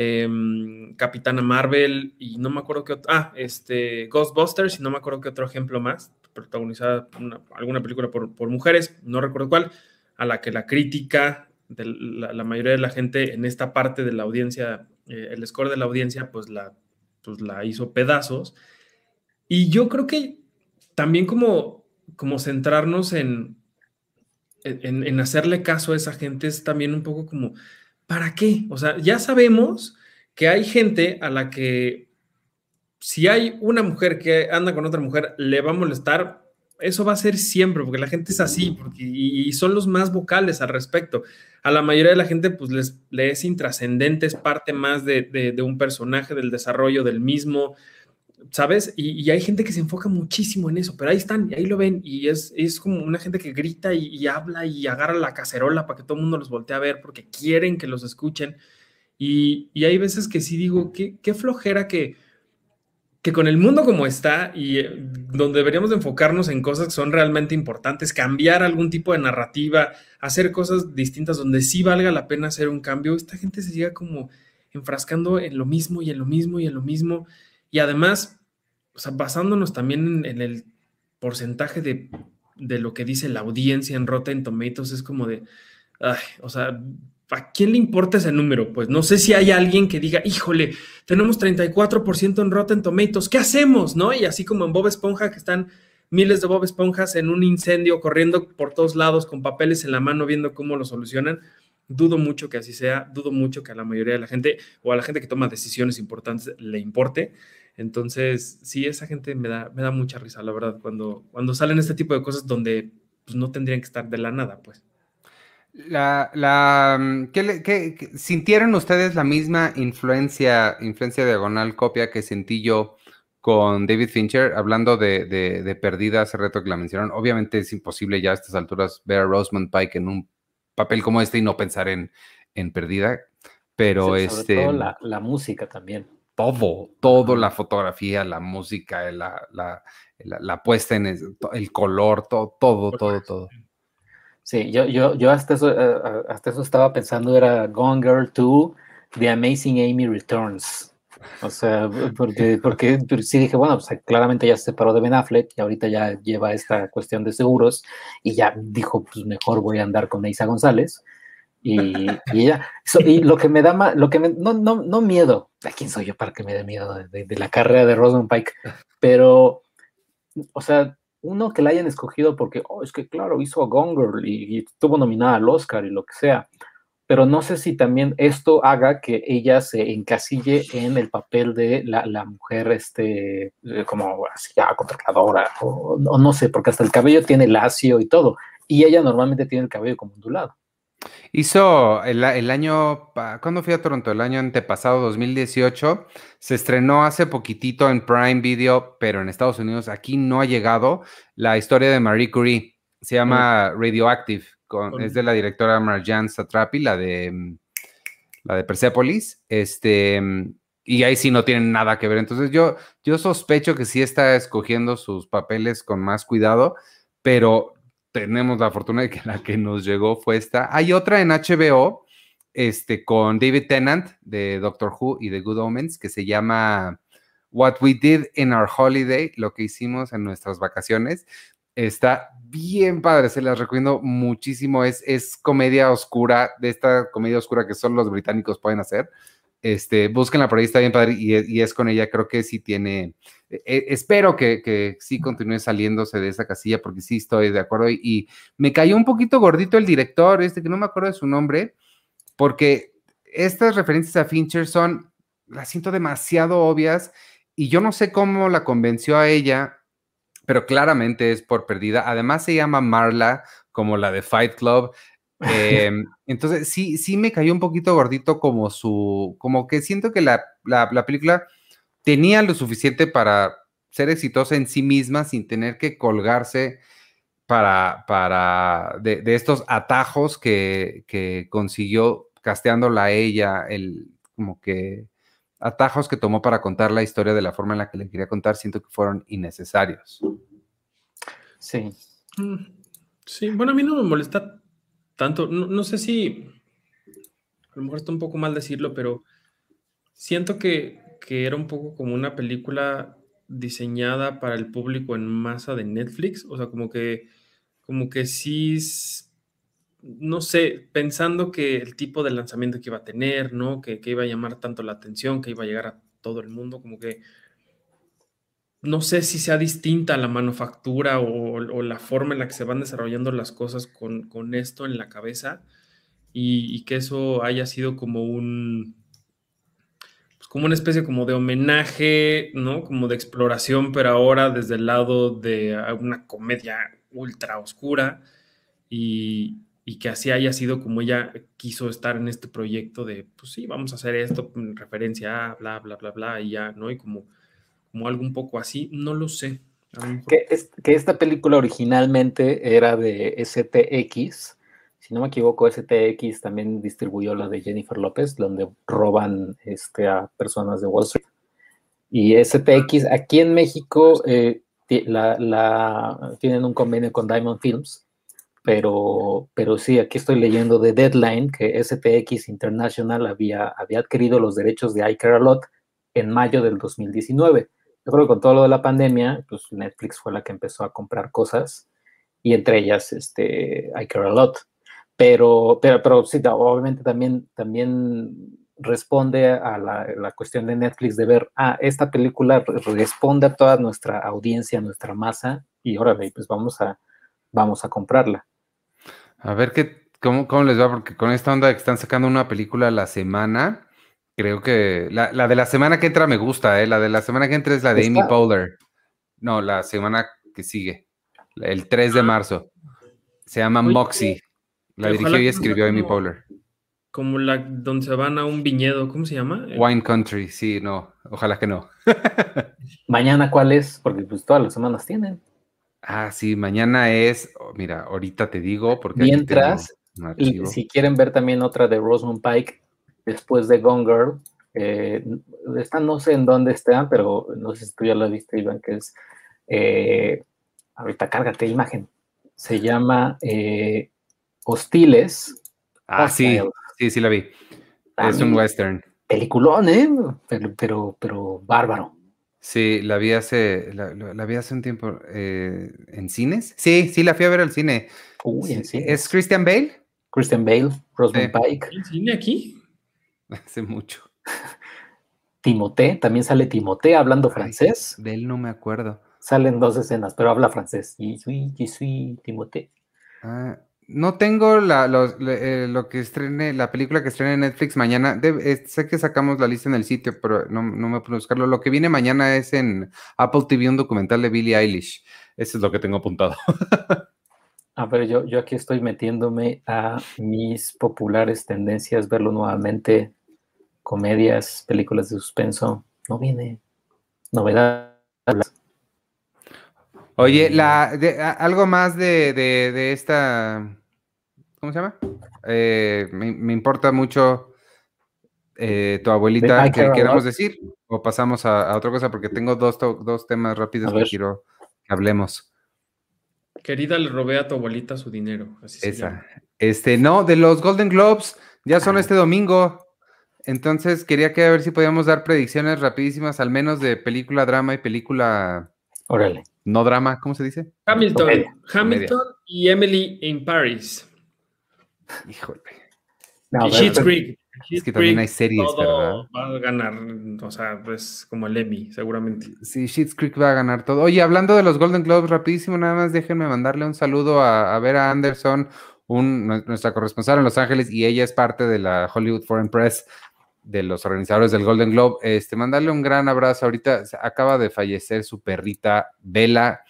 Em, Capitana Marvel y no me acuerdo qué otro, ah, este, Ghostbusters y no me acuerdo qué otro ejemplo más, protagonizada alguna película por, mujeres, no recuerdo cuál, a la que la crítica de la, mayoría de la gente en esta parte de la audiencia, eh, el score de la audiencia, pues la, pues la hizo pedazos. Y yo creo que también como, como centrarnos en, en, en hacerle caso a esa gente es también un poco como ¿para qué? O sea, ya sabemos que hay gente a la que si hay una mujer que anda con otra mujer, le va a molestar, eso va a ser siempre, porque la gente es así, porque, y, son los más vocales al respecto. A la mayoría de la gente, pues les, es intrascendente, es parte más de, de, un personaje, del desarrollo del mismo, ¿sabes? Y, hay gente que se enfoca muchísimo en eso, pero ahí están, y ahí lo ven, y es, es como una gente que grita y, habla y agarra la cacerola para que todo el mundo los voltee a ver porque quieren que los escuchen. Y, hay veces que sí digo, qué, qué flojera que, que con el mundo como está y eh, donde deberíamos enfocarnos en cosas que son realmente importantes, cambiar algún tipo de narrativa, hacer cosas distintas donde sí valga la pena hacer un cambio, esta gente se siga como enfrascando en lo mismo y en lo mismo y en lo mismo. Y además, o sea, basándonos también en, el porcentaje de, de, lo que dice la audiencia en Rotten Tomatoes, es como de, o sea, ¿a quién le importa ese número? Pues no sé si hay alguien que diga, híjole, tenemos 34% en Rotten Tomatoes, ¿qué hacemos? ¿No? Y así como en Bob Esponja, que están miles de Bob Esponjas en un incendio, corriendo por todos lados con papeles en la mano, viendo cómo lo solucionan. Dudo mucho que así sea, dudo mucho que a la mayoría de la gente o a la gente que toma decisiones importantes le importe. Entonces, sí, esa gente me da, me da mucha risa, la verdad, cuando, cuando salen este tipo de cosas donde pues, no tendrían que estar de la nada, pues. La, la, mm, ¿qué, sintieron ustedes la misma influencia, influencia diagonal copia que sentí yo con David Fincher, hablando de, de, de Perdida, hace rato que la mencionaron? Obviamente es imposible ya a estas alturas ver a Rosamund Pike en un papel como este y no pensar en, en Perdida, pero este... la, la, música también. Todo, todo, la fotografía, la música, la, la, la puesta en el, color, todo, todo, todo, todo. Sí, yo, yo, yo hasta, eso, eh, hasta eso estaba pensando, era Gone Girl 2, The Amazing Amy Returns. O sea, porque, porque sí dije, bueno, pues claramente ya se separó de Ben Affleck y ahorita ya lleva esta cuestión de seguros y ya dijo, pues mejor voy a andar con Isa González. Y, y ella, y lo que me da más, lo que me, no, no, no miedo, ¿a quién soy yo para que me dé miedo de, de la carrera de Rosamund Pike? Pero, o sea, uno que la hayan escogido porque, oh, es que claro, hizo a Gone y, y, estuvo nominada al Oscar y lo que sea. Pero no sé si también esto haga que ella se encasille en el papel de la, la mujer, este, eh, como así, ya, controladora, o, o, no sé, porque hasta el cabello tiene lacio y todo. Y ella normalmente tiene el cabello como ondulado. Hizo el, año, ¿cuándo fui a Toronto? El año antepasado, 2018. Se estrenó hace poquitito en Prime Video, pero en Estados Unidos aquí no ha llegado. La historia de Marie Curie se llama Radioactive, es de la directora Marjan Satrapi, la de mm, la de Persepolis. Este, mm, y ahí sí no tienen nada que ver. Entonces yo, yo sospecho que sí está escogiendo sus papeles con más cuidado, pero tenemos la fortuna de que la que nos llegó fue esta. Hay otra en HBO, este, con David Tennant de Doctor Who y de Good Omens, que se llama What We Did in Our Holiday, lo que hicimos en nuestras vacaciones. Está bien padre, se las recomiendo muchísimo. Es, es comedia oscura, de esta comedia oscura que solo los británicos pueden hacer. Este, búsquenla por ahí, está bien padre y, es con ella, creo que sí tiene, eh, espero que, que, sí continúe saliéndose de esa casilla porque sí estoy de acuerdo y, me cayó un poquito gordito el director, este que no me acuerdo de su nombre, porque estas referencias a Fincher son, las siento demasiado obvias y yo no sé cómo la convenció a ella, pero claramente es por perdida. Además se llama Marla como la de Fight Club. Eh, entonces, sí, sí me cayó un poquito gordito como su, como que siento que la, la, la, película tenía lo suficiente para ser exitosa en sí misma sin tener que colgarse para, para de, de estos atajos que, que, consiguió casteándola a ella, el, como que atajos que tomó para contar la historia de la forma en la que le quería contar, siento que fueron innecesarios. Sí. Mm, sí, bueno, a mí no me molesta tanto, no, sé si, a lo mejor está un poco mal decirlo, pero siento que, era un poco como una película diseñada para el público en masa de Netflix, o sea, como que, como que sí, no sé, pensando que el tipo de lanzamiento que iba a tener, ¿no? Que, que iba a llamar tanto la atención, que iba a llegar a todo el mundo, como que no sé si sea distinta la manufactura o, la forma en la que se van desarrollando las cosas con, esto en la cabeza y, que eso haya sido como un, pues como una especie como de homenaje, ¿no? Como de exploración, pero ahora desde el lado de una comedia ultra oscura y, y que así haya sido como ella quiso estar en este proyecto de, pues sí, vamos a hacer esto en referencia a bla, bla, bla, bla, y ya, ¿no? Y como como algo un poco así, no lo sé. Que, es, que, esta película originalmente era de STX, si no me equivoco, STX también distribuyó la de Jennifer López, donde roban este, a personas de Wall Street. Y STX, aquí en México, eh, la, la, tienen un convenio con Diamond Films, pero, pero sí, aquí estoy leyendo de Deadline que STX International había, había adquirido los derechos de I Care A Lot en mayo del 2019 yo creo que con todo lo de la pandemia, pues Netflix fue la que empezó a comprar cosas y entre ellas, este, I Care a Lot. Pero, pero, pero sí, obviamente también, también responde a la, cuestión de Netflix de ver, ah, esta película responde a toda nuestra audiencia, nuestra masa, y órale, pues vamos a, vamos a comprarla. A ver qué, cómo, cómo les va, porque con esta onda que están sacando una película a la semana, creo que la, de la semana que entra me gusta, ¿eh? la de la semana que entra es la de Amy Poehler. No, la semana que sigue, el 3 de ah. marzo. Se llama Moxie. La dirigió y escribió Amy Poehler. Como la donde se van a un viñedo, ¿cómo se llama? Wine Country, sí, no, ojalá que no. mañana, ¿cuál es? Porque pues todas las semanas tienen. Ah, sí, mañana es, oh, mira, ahorita te digo, porque mientras, y si quieren ver también otra de Rosamund Pike después de Gone Girl, eh, esta no sé en dónde está, pero no sé si tú ya la viste, Iván, que es, eh, ahorita cárgate imagen, se llama eh, Hostiles. Ah, sí, sí, sí la vi. es un western. Peliculón, ¿eh? Pero, pero, bárbaro. Sí, la vi hace, la, vi hace un tiempo eh, en cines. Sí, sí, la fui a ver al cine. Uy, en cine. ¿Es Christian Bale? Christian Bale, Rosamund Pike. ¿En cine aquí? Hace mucho. Timote, también sale Timote hablando francés. De él no me acuerdo. Salen dos escenas, pero habla francés. Y soy, y soy Timote. Ah, no tengo la, eh, lo que estrene, la película que estrene en Netflix mañana. Eh, sé que sacamos la lista en el sitio, pero no, me puedo buscarlo. Lo que viene mañana es en Apple TV un documental de Billie Eilish. Eso es lo que tengo apuntado. A ver, yo, yo aquí estoy metiéndome a mis populares tendencias, verlo nuevamente, comedias, películas de suspenso. No viene novedad. Oye, la, algo más de, esta, ¿cómo se llama? Eh, me, importa mucho eh, tu abuelita, ¿qué queremos decir? O pasamos a, otra cosa, porque tengo dos, dos temas rápidos que quiero que hablemos. Querida, le robé a tu abuelita su dinero. Esa. Este, no, de los Golden Globes, ya son ah. este domingo. Entonces quería que a ver si podíamos dar predicciones rapidísimas, al menos de película, drama y película. Órale. No drama, ¿cómo se dice? Hamilton. Hamilton y Emily in Paris. Híjole. y Creek. Es que también hay series, ¿verdad? Va a ganar, o sea, pues como el Emmy, seguramente. Sí, Sheets Creek va a ganar todo. Oye, hablando de los Golden Globes, rapidísimo, nada más déjenme mandarle un saludo a, a Vera Anderson, un, nuestra corresponsal en Los Ángeles, y ella es parte de la Hollywood Foreign Press de los organizadores del Golden Globe. Este, mandarle un gran abrazo. Ahorita acaba de fallecer su perrita Vela,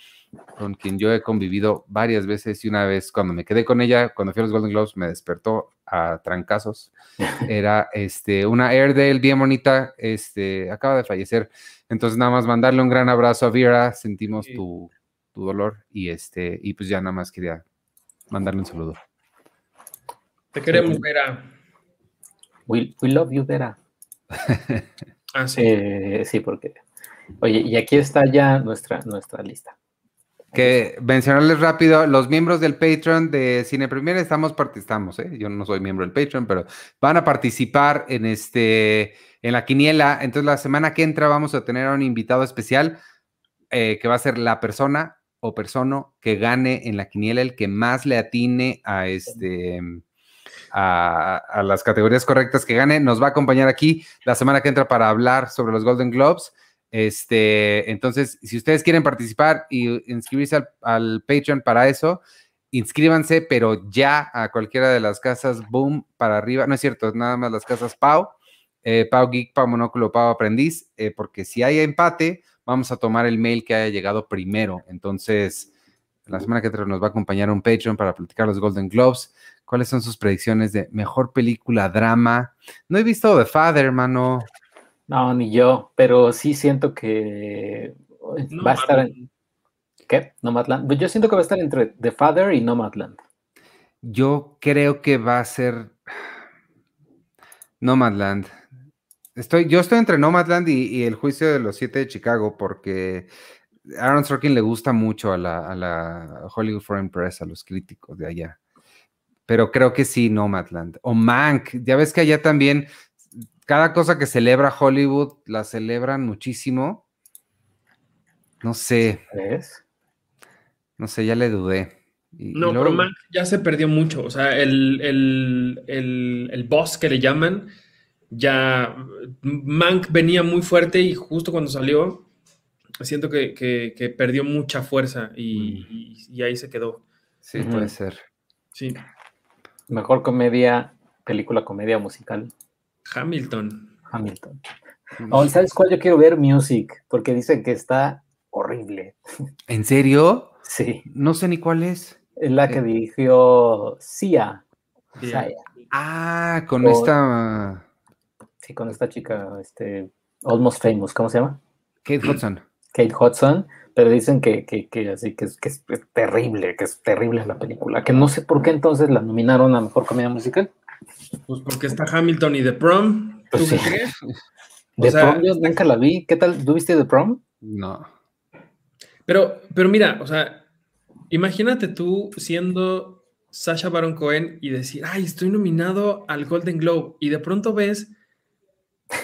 con quien yo he convivido varias veces y una vez cuando me quedé con ella, cuando fui a los Golden Globes, me despertó a trancazos. Era este, una Airedale bien bonita, este, acaba de fallecer. Entonces nada más mandarle un gran abrazo a Vera, sentimos tu, tu dolor y este, y pues ya nada más quería mandarle un saludo. Te queremos, Vera. We, love you, Vera. ah, sí. Eh, sí, porque. Oye, y aquí está ya nuestra, nuestra lista. Que mencionarles rápido, los miembros del Patreon de Cine Premier estamos participamos, ¿eh? yo no soy miembro del Patreon, pero van a participar en este en la quiniela. Entonces la semana que entra vamos a tener a un invitado especial eh, que va a ser la persona o persona que gane en la quiniela, el que más le atine a este a, las categorías correctas que gane. Nos va a acompañar aquí la semana que entra para hablar sobre los Golden Globes. Este, entonces, si ustedes quieren participar y inscribirse al, Patreon para eso, inscríbanse, pero ya a cualquiera de las casas Boom para arriba. No es cierto, nada más las casas Pau, eh, Pau Geek, Pau Monóculo, Pau Aprendiz, eh, porque si hay empate, vamos a tomar el mail que haya llegado primero. Entonces, la semana que entra nos va a acompañar un Patreon para platicar los Golden Globes. ¿Cuáles son sus predicciones de mejor película drama? No he visto The Father, hermano. No, ni yo, pero sí siento que va a estar en... ¿Qué? Nomadland. Yo siento que va a estar entre The Father y Nomadland. Yo creo que va a ser Nomadland. Estoy, yo estoy entre Nomadland y, el juicio de los siete de Chicago porque Aaron Sorkin le gusta mucho a la, a la Hollywood Foreign Press, a los críticos de allá. Pero creo que sí, Nomadland. O Mank. Ya ves que allá también cada cosa que celebra Hollywood la celebran muchísimo. No sé. ¿Ves? No sé, ya le dudé. Y, No, y luego- pero Mank ya se perdió mucho. O sea, el, el, el, el boss que le llaman, ya Mank venía muy fuerte y justo cuando salió, siento que, que- que perdió mucha fuerza y, y- y ahí se quedó. Sí, puede ser. Sí, Mejor comedia, película comedia musical, Hamilton. Hamilton. Oh, ¿Sabes cuál yo quiero ver? Music, porque dicen que está horrible. ¿En serio? Sí, No sé ni cuál es. es la que dirigió Sia. Sia. Sia. Ah, con O- esta Sí, con esta chica, este, Almost Famous, ¿cómo se llama? Kate Hudson. Kate Hudson, pero dicen que, que, que así que es, que es terrible, que es terrible la película, que no sé por qué entonces la nominaron a mejor comedia musical. Pues porque está Hamilton y The Prom. ¿Tú Pues qué sí. crees? The sea- Prom yo nunca la vi. ¿Qué tal? ¿Tú viste The Prom? No. Pero, pero mira, o sea, imagínate tú siendo Sasha Baron Cohen y decir, ay, estoy nominado al Golden Globe, y de pronto ves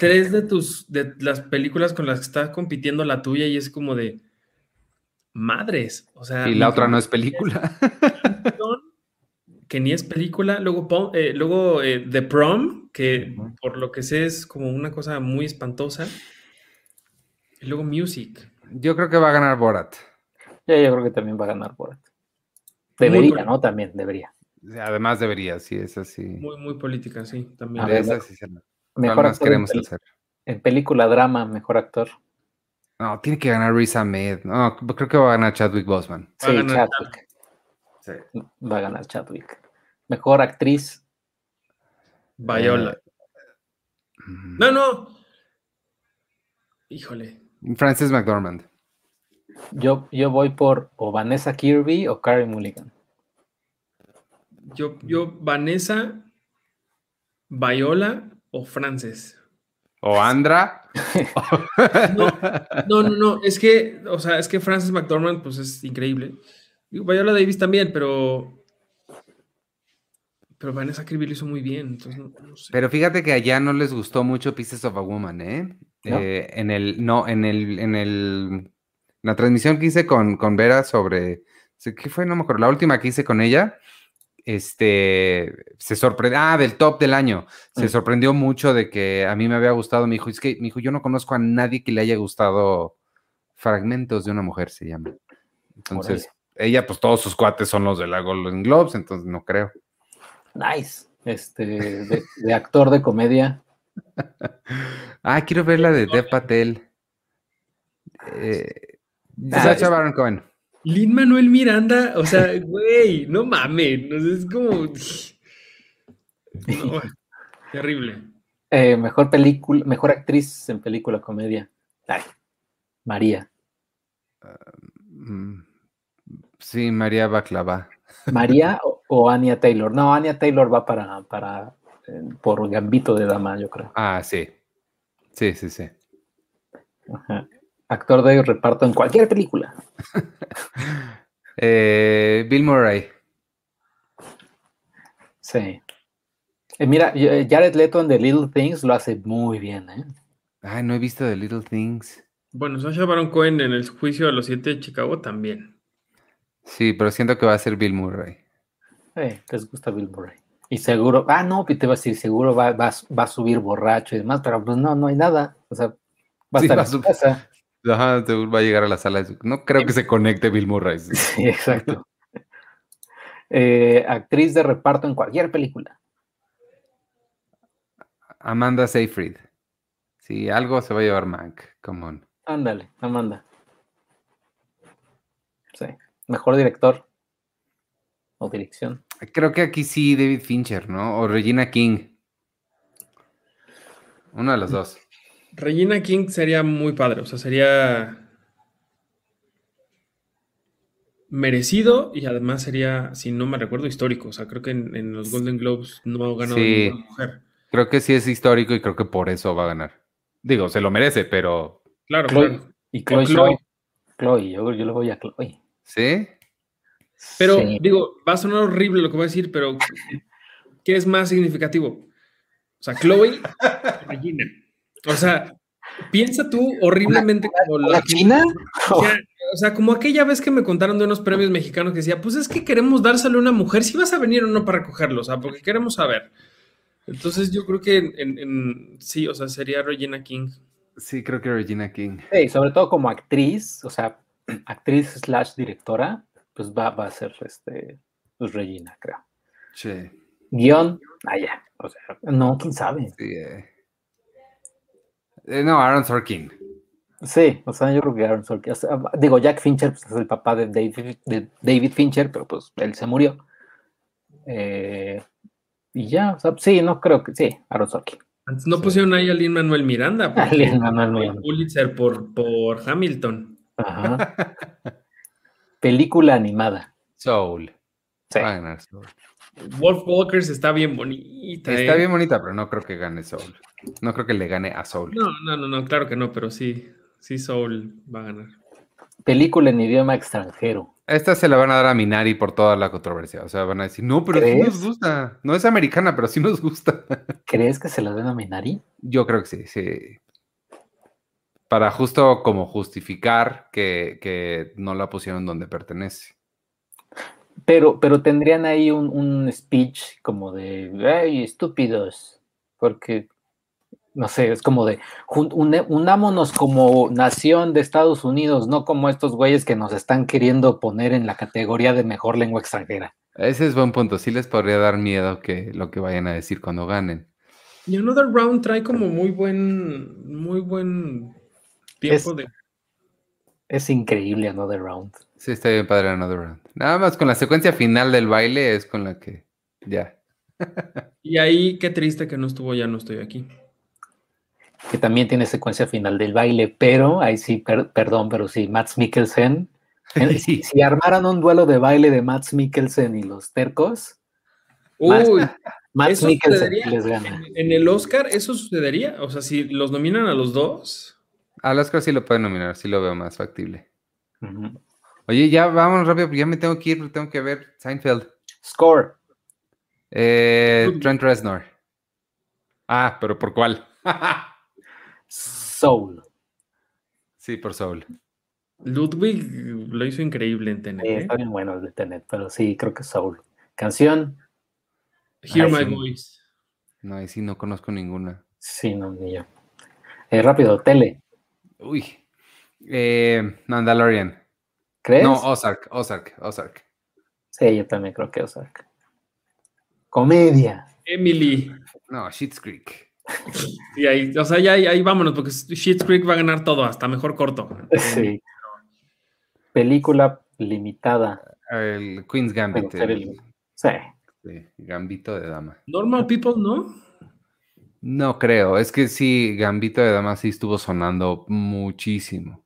tres de tus, de las películas con las que estás compitiendo la tuya, y es como de madres. O sea, Y la otra no es película. Que ni es película, luego, eh, luego eh, The Prom, que por lo que sé es como una cosa muy espantosa, y luego Music. Yo creo que va a ganar Borat. Ya, yo creo que también va a ganar Borat. Debería, ¿no? También, debería. Además debería, sí, es así. Muy, muy política, sí, también. A ver, Esa sí se la- Mejor ¿Cuál más actor en, queremos hacer? en película drama, mejor actor. No, tiene que ganar Riz Ahmed. No, creo que va a ganar Chadwick Boseman. Va a Sí, Chadwick. Va a ganar Chadwick. Mejor actriz. Viola. Mm. No, no. Híjole. Frances McDormand. Yo, yo voy por o Vanessa Kirby o Carey Mulligan. Yo, yo, Vanessa, Viola o Frances. O Andra. No, no, no, no. Es que, o sea, es que Frances McDormand, pues es increíble. Viola Davis también, pero. Pero Vanessa Kirby lo hizo muy bien. Entonces, no, no sé. Pero fíjate que allá no les gustó mucho Pieces of a Woman, ¿eh? ¿No? Eh, en el, no, en el, en el, la transmisión que hice con, con Vera sobre, ¿qué fue? No me acuerdo, la última que hice con ella, este, se sorprendió, ah, del top del año, se Mm. sorprendió mucho de que a mí me había gustado, me dijo, es que, me dijo, yo no conozco a nadie que le haya gustado Fragmentos de una mujer, se llama. Entonces, ella, pues todos sus cuates son los de la Golden Globes, entonces no creo. Nice. Este, de, de actor de comedia. Ah, quiero ver la de Dev Patel. Eh, Ah, Sacha Baron Cohen. Lin Manuel Miranda, o sea, güey, no mames. Es como. No, terrible. Eh, mejor película, mejor actriz en película comedia. Ay, María. Mm, Sí, María Baclava. María o, o Anya Taylor. No, Anya Taylor va para, para eh, por Gambito de Dama, yo creo. Ah, sí. Sí, sí, sí. Ajá. Actor de reparto en cualquier película. Eh, Bill Murray. Sí. Eh, mira, eh, Jared Leto en The Little Things lo hace muy bien, ¿eh? Ay, no he visto The Little Things. Bueno, Sasha Baron Cohen en el juicio de los siete de Chicago también. Sí, pero siento que va a ser Bill Murray. Eh, les gusta Bill Murray. Y seguro, ah, no, te iba a decir, seguro va, va, va a subir borracho y demás, pero pues no, no hay nada. O sea, va a Sí, estar va en su casa. Ajá, seguro va a llegar a la sala. de No creo que se conecte Bill Murray. Sí, exacto. Eh, actriz de reparto en cualquier película. Amanda Seyfried. Sí, algo se va a llevar Mank. Come on. Ándale, Amanda. Sí. Mejor director o dirección. Creo que aquí sí David Fincher, ¿no? O Regina King. Una de las dos. Regina King sería muy padre, o sea, sería merecido y además sería, si no me recuerdo, histórico. O sea, creo que en, en los Golden Globes no ha ganado Sí. ninguna mujer. Creo que sí es histórico y creo que por eso va a ganar. Digo, se lo merece, pero Claro, Chloe. claro. Y Chloe, Chloe. Chloe, yo, yo le voy a Chloe. ¿sí? Pero Sí. digo, va a sonar horrible lo que voy a decir, pero ¿qué es más significativo? O sea, Chloe o Regina. O sea, piensa tú horriblemente como ¿La China? Ya, o sea, como aquella vez que me contaron de unos premios mexicanos que decía, pues es que queremos dárselo a una mujer, si vas a venir o no para recogerlo, o sea, porque queremos saber. Entonces yo creo que en, en- sí, o sea, sería Regina King. Sí, creo que Regina King. Sí, sobre todo como actriz, o sea, actriz slash directora, pues va, va a ser este, pues Regina, creo. Sí. Guión, allá. O sea, no, quién sabe. sí, eh. Eh, no, Aaron Sorkin. Sí, o sea, yo creo que Aaron Sorkin, o sea, digo, Jack Fincher pues, es el papá de David, de David Fincher, pero pues él se murió. Eh, y ya, o sea, sí, no creo que, sí, Aaron Sorkin. Antes no pusieron ahí a Lin Manuel Miranda, porque Lin-Manuel Miranda. Pulitzer por, por Hamilton. Ajá. Película animada. Soul. Sí. A Soul. Wolf Walkers está bien bonita. Está ¿eh? bien bonita, pero no creo que gane Soul. No creo que le gane a Soul. No, no, no, no, claro que no, pero sí, sí Soul va a ganar. Película en idioma extranjero. Esta se la van a dar a Minari por toda la controversia. O sea, van a decir, no, pero sí nos ¿Crees? gusta. No es americana, pero sí nos gusta. ¿Crees que se la den a Minari? Yo creo que sí, sí. Para justo como justificar que, que no la pusieron donde pertenece. Pero, pero tendrían ahí un, un speech como de, ¡ay, estúpidos! Porque, no sé, es como de, "Jun- une- unámonos como nación de Estados Unidos, no como estos güeyes que nos están queriendo poner en la categoría de mejor lengua extranjera. Ese es buen punto. Sí les podría dar miedo que lo que vayan a decir cuando ganen. Y Another Round trae como muy buen, muy buen tiempo Es- de. Es increíble Another Round. Sí, está bien padre Another Round. Nada más con la secuencia final del baile es con la que ya. Y ahí, qué triste que no estuvo, ya no estoy aquí. que también tiene secuencia final del baile, pero ahí sí, per- perdón, pero sí, Max Mikkelsen. en- si, si armaran un duelo de baile de Max Mikkelsen y los tercos, Uy, Max ¿eso Mikkelsen sucedería? les gana. En el Oscar, ¿eso sucedería? O sea, si los nominan a los dos. Al Oscar sí lo pueden nominar, sí lo veo más factible. Ujú. Oye, ya vámonos rápido, porque ya me tengo que ir, tengo que ver Seinfeld. Score. Eh, Trent Reznor. Ah, pero ¿por cuál? Soul. sí, por Soul. Ludwig lo hizo increíble en TNT. Eh, está bien bueno el de Tenet, pero sí, creo que Soul. Canción. Hear Ay, My sí. Voice. No, ahí sí no conozco ninguna. Sí, no, ni yo. Eh, rápido, tele. Uy. Eh, Mandalorian. ¿Crees? No, Ozark, Ozark, Ozark. Sí, yo también creo que Ozark. Comedia. Emily. No, Shit's Creek. Y ahí, o sea, ya ahí, ahí vámonos, porque Schitt's Creek va a ganar todo, hasta mejor corto. Sí. Película limitada. El Queen's Gambit. El- el- Sí. sí, Gambito de Dama. Normal People, ¿no? No creo, es que sí, Gambito de Dama sí estuvo sonando muchísimo.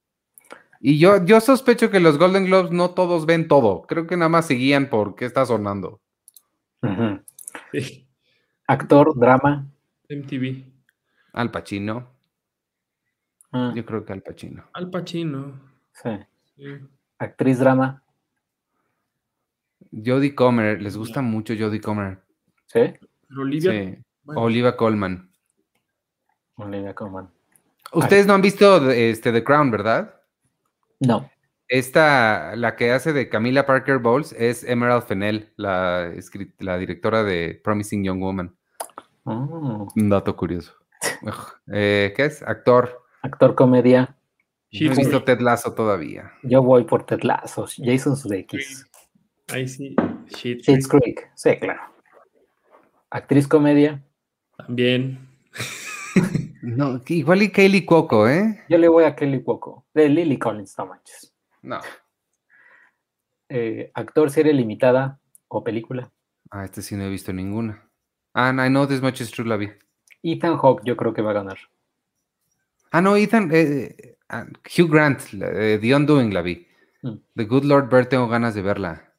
Y yo, yo sospecho que los Golden Globes no todos ven todo. Creo que nada más seguían por qué está sonando. Ujú. Sí. Actor, drama. MTV. Al Pacino. Ah, Yo creo que Al Pacino. Al Pacino. sí. Sí. Actriz, drama. Jodie Comer, les gusta mucho Jodie Comer. Sí. Pero Olivia. Sí. bueno, Oliva Colman. Olivia Colman. Ustedes no han visto este, The Crown, ¿verdad? No. Esta, la que hace de Camila Parker Bowles, es Emerald Fennell, la, directora de Promising Young Woman. Oh. Un dato curioso. Eh, ¿Qué es? Actor. Actor, comedia. No he visto. Ted Lasso todavía. Yo voy por Ted Lasso. Jason Sudeikis. Ahí sí. Shit. Creek. Sí, claro. Actriz, comedia. También. No, igual y Kaylee Cuoco, ¿eh? Yo le voy a Kelly Cuoco. De Lily Collins, no manches. No. Eh, actor, serie limitada o película. Ah, este sí no he visto ninguna. Ah, no, I know this much is true, la vi. Ethan Hawke, yo creo que va a ganar. Ah, no, Ethan, eh, ah, Hugh Grant, eh, The Undoing la vi. Mm. The Good Lord Bird tengo ganas de verla.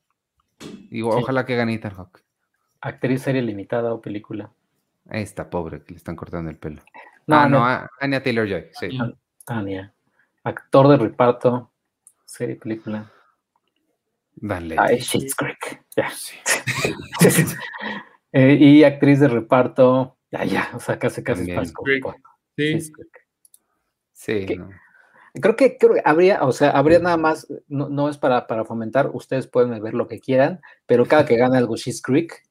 Y Sí. ojalá que gane Ethan Hawke. Actriz, serie limitada o película. Está, pobre, que le están cortando el pelo. No, ah, no, no. ah, Anya Taylor-Joy, sí. Ya. Tania. Actor de reparto. Serie, película. Dale. Ah, es Schitt's Creek. Ya. Sí. Eh, y actriz de reparto. Ya, ya. O sea, casi, casi Creek. Sí. Sí, no. Creo que, creo que habría, o sea, habría nada más, no, no es para, para fomentar, ustedes pueden ver lo que quieran, pero cada que gane algo She's Creek,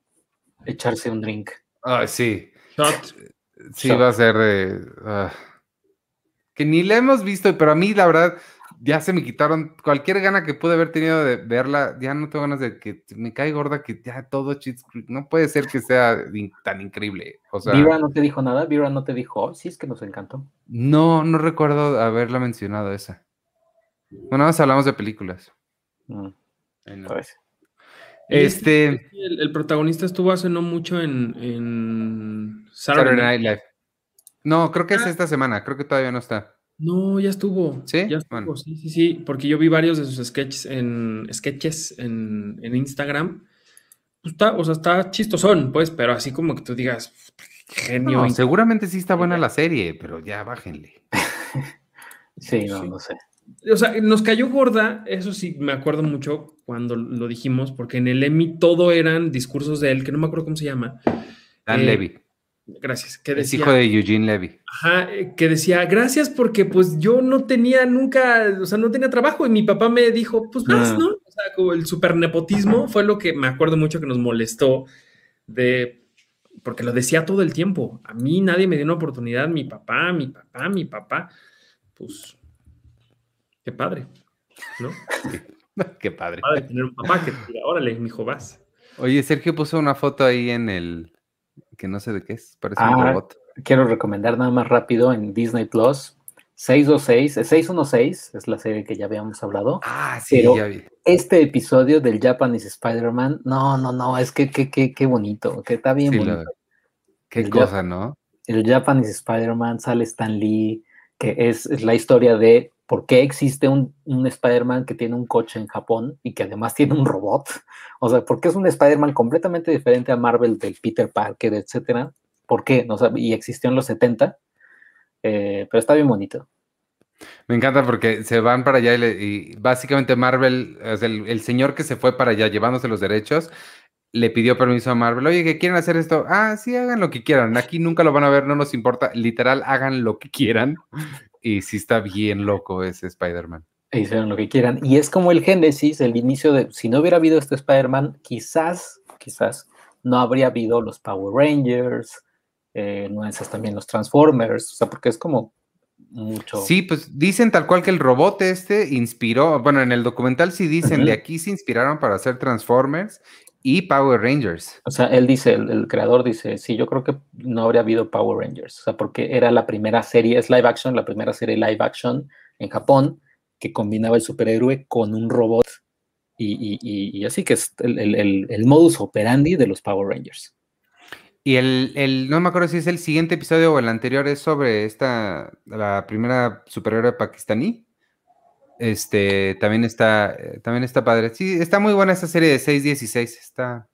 echarse un drink. Ah, sí, Shot. Sí va a ser de... ah. que ni la hemos visto, pero a mí la verdad ya se me quitaron cualquier gana que pude haber tenido de verla, ya no tengo ganas de que me cae gorda que ya todo Cheats no puede ser que sea in- tan increíble. O sea, Vira no te dijo nada, Vira no te dijo, "Oh, sí, es que nos encantó. no, no recuerdo haberla mencionado esa. Bueno, más hablamos de películas. Mm, no. Y Este, El, el protagonista estuvo hace no mucho en, en Saturday Saturday Night Live. No, creo que es Ah. esta semana, creo que todavía no está. No, ya estuvo. ¿Sí? Ya estuvo, Bueno. sí, sí, sí. Porque yo vi varios de sus sketches en sketches en, en Instagram. Pues está, o sea, está chistosón, pues, pero así como que tú digas, genio. No, seguramente sí está buena la serie, pero ya bájenle. Sí, no, Sí. no sé. O sea, nos cayó gorda, eso sí, me acuerdo mucho cuando lo dijimos, porque en el Emmy todo eran discursos de él, que no me acuerdo cómo se llama. Dan Eh, Levy, Gracias. Que es hijo de Eugene Levy. Ajá, eh, que decía, gracias porque pues yo no tenía nunca, o sea, no tenía trabajo y mi papá me dijo, pues vas, Ah. ¿no? O sea, como el super nepotismo fue lo que me acuerdo mucho que nos molestó de, porque lo decía todo el tiempo, a mí nadie me dio una oportunidad, mi papá, mi papá, mi papá, pues, qué padre, ¿no? Qué padre. Padre tener un papá que te diga, órale, mijo, vas. Oye, Sergio puso una foto ahí en el que no sé de qué es, parece un Ah, robot. Quiero recomendar nada más rápido en Disney Plus. 626, eh, 616 es la serie que ya habíamos hablado. Ah, sí, pero- ya vi. Este episodio del Japanese Spider-Man, no, no, no, es que qué que, qué bonito, que está bien Sí, bonito. lo- qué El cosa, ¿no? el Japanese Spider-Man sale Stan Lee, que es, es la historia de por qué existe un, un Spider-Man que tiene un coche en Japón y que además tiene un robot. O sea, ¿por qué es un Spider-Man completamente diferente a Marvel del Peter Parker, etcétera? ¿Por qué? O sea, y existió en los 70, eh, pero está bien bonito. Me encanta porque se van para allá y, básicamente Marvel, o sea, el, el señor que se fue para allá llevándose los derechos, le pidió permiso a Marvel, oye, que quieren hacer esto, ah, sí, hagan lo que quieran, aquí nunca lo van a ver, no nos importa, literal, hagan lo que quieran. Y sí está bien loco ese Spider-Man. E hicieron lo que quieran. Y es como el génesis, el inicio de, si no hubiera habido este Spider-Man, quizás, quizás no habría habido los Power Rangers, eh, no es también los Transformers, o sea, porque es como mucho. Sí, pues dicen tal cual que el robot este inspiró, bueno, en el documental sí dicen, de aquí se inspiraron para hacer Transformers y Power Rangers. O sea, él dice, el, el creador dice, sí, yo creo que no habría habido Power Rangers, o sea, porque era la primera serie, es live action, la primera serie live action en Japón que combinaba el superhéroe con un robot y, y- y- y así que es el, el- el- el modus operandi de los Power Rangers. Y el, el, no me acuerdo si es el siguiente episodio o el anterior, es sobre esta, la primera superhéroe pakistaní. Este, también está, eh, también está padre. Sí, está muy buena esta serie de 616, está,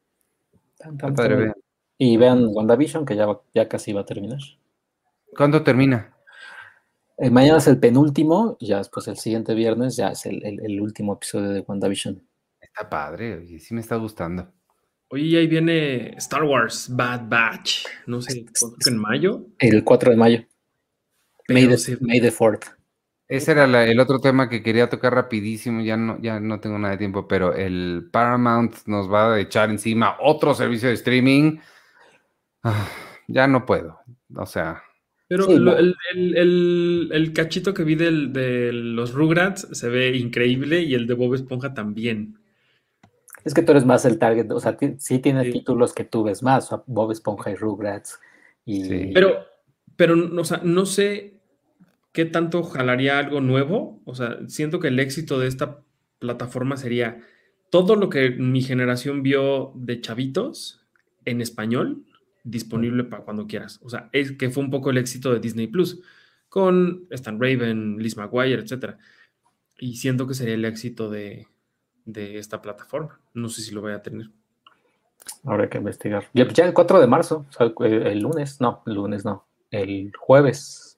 Tan, está padre, vean. Y vean WandaVision, que ya, va- ya casi va a terminar. ¿Cuándo termina? Eh, mañana es el penúltimo, y ya después el siguiente viernes ya es el, el- el último episodio de WandaVision. Está padre, oye, sí me está gustando. Oye, ahí viene Star Wars Bad Batch, no sé, en mayo. El 4 de mayo. May pero the, se- May the 4th. Ese era la- el otro tema que quería tocar rapidísimo, ya no, ya no tengo nada de tiempo, pero el Paramount nos va a echar encima otro servicio de streaming. Ah, ya no puedo, o sea, Pero Sí, lo- no. el, el- el- el cachito que vi del- de los Rugrats se ve increíble y el de Bob Esponja también. Es que tú eres más el target, o sea, sí tiene Sí. títulos que tú ves más, Bob Esponja y Rugrats. Y, Sí. Pero, pero o sea, no sé qué tanto jalaría algo nuevo. O sea, siento que el éxito de esta plataforma sería todo lo que mi generación vio de chavitos en español disponible para cuando quieras. O sea, es que fue un poco el éxito de Disney Plus con Stan Raven, Liz McGuire, etcétera. Y siento que sería el éxito de, de esta plataforma. No sé si lo voy a tener. Habrá que investigar. Ya, ya el 4 de marzo, o sea, el, el lunes, no, el lunes no, el jueves.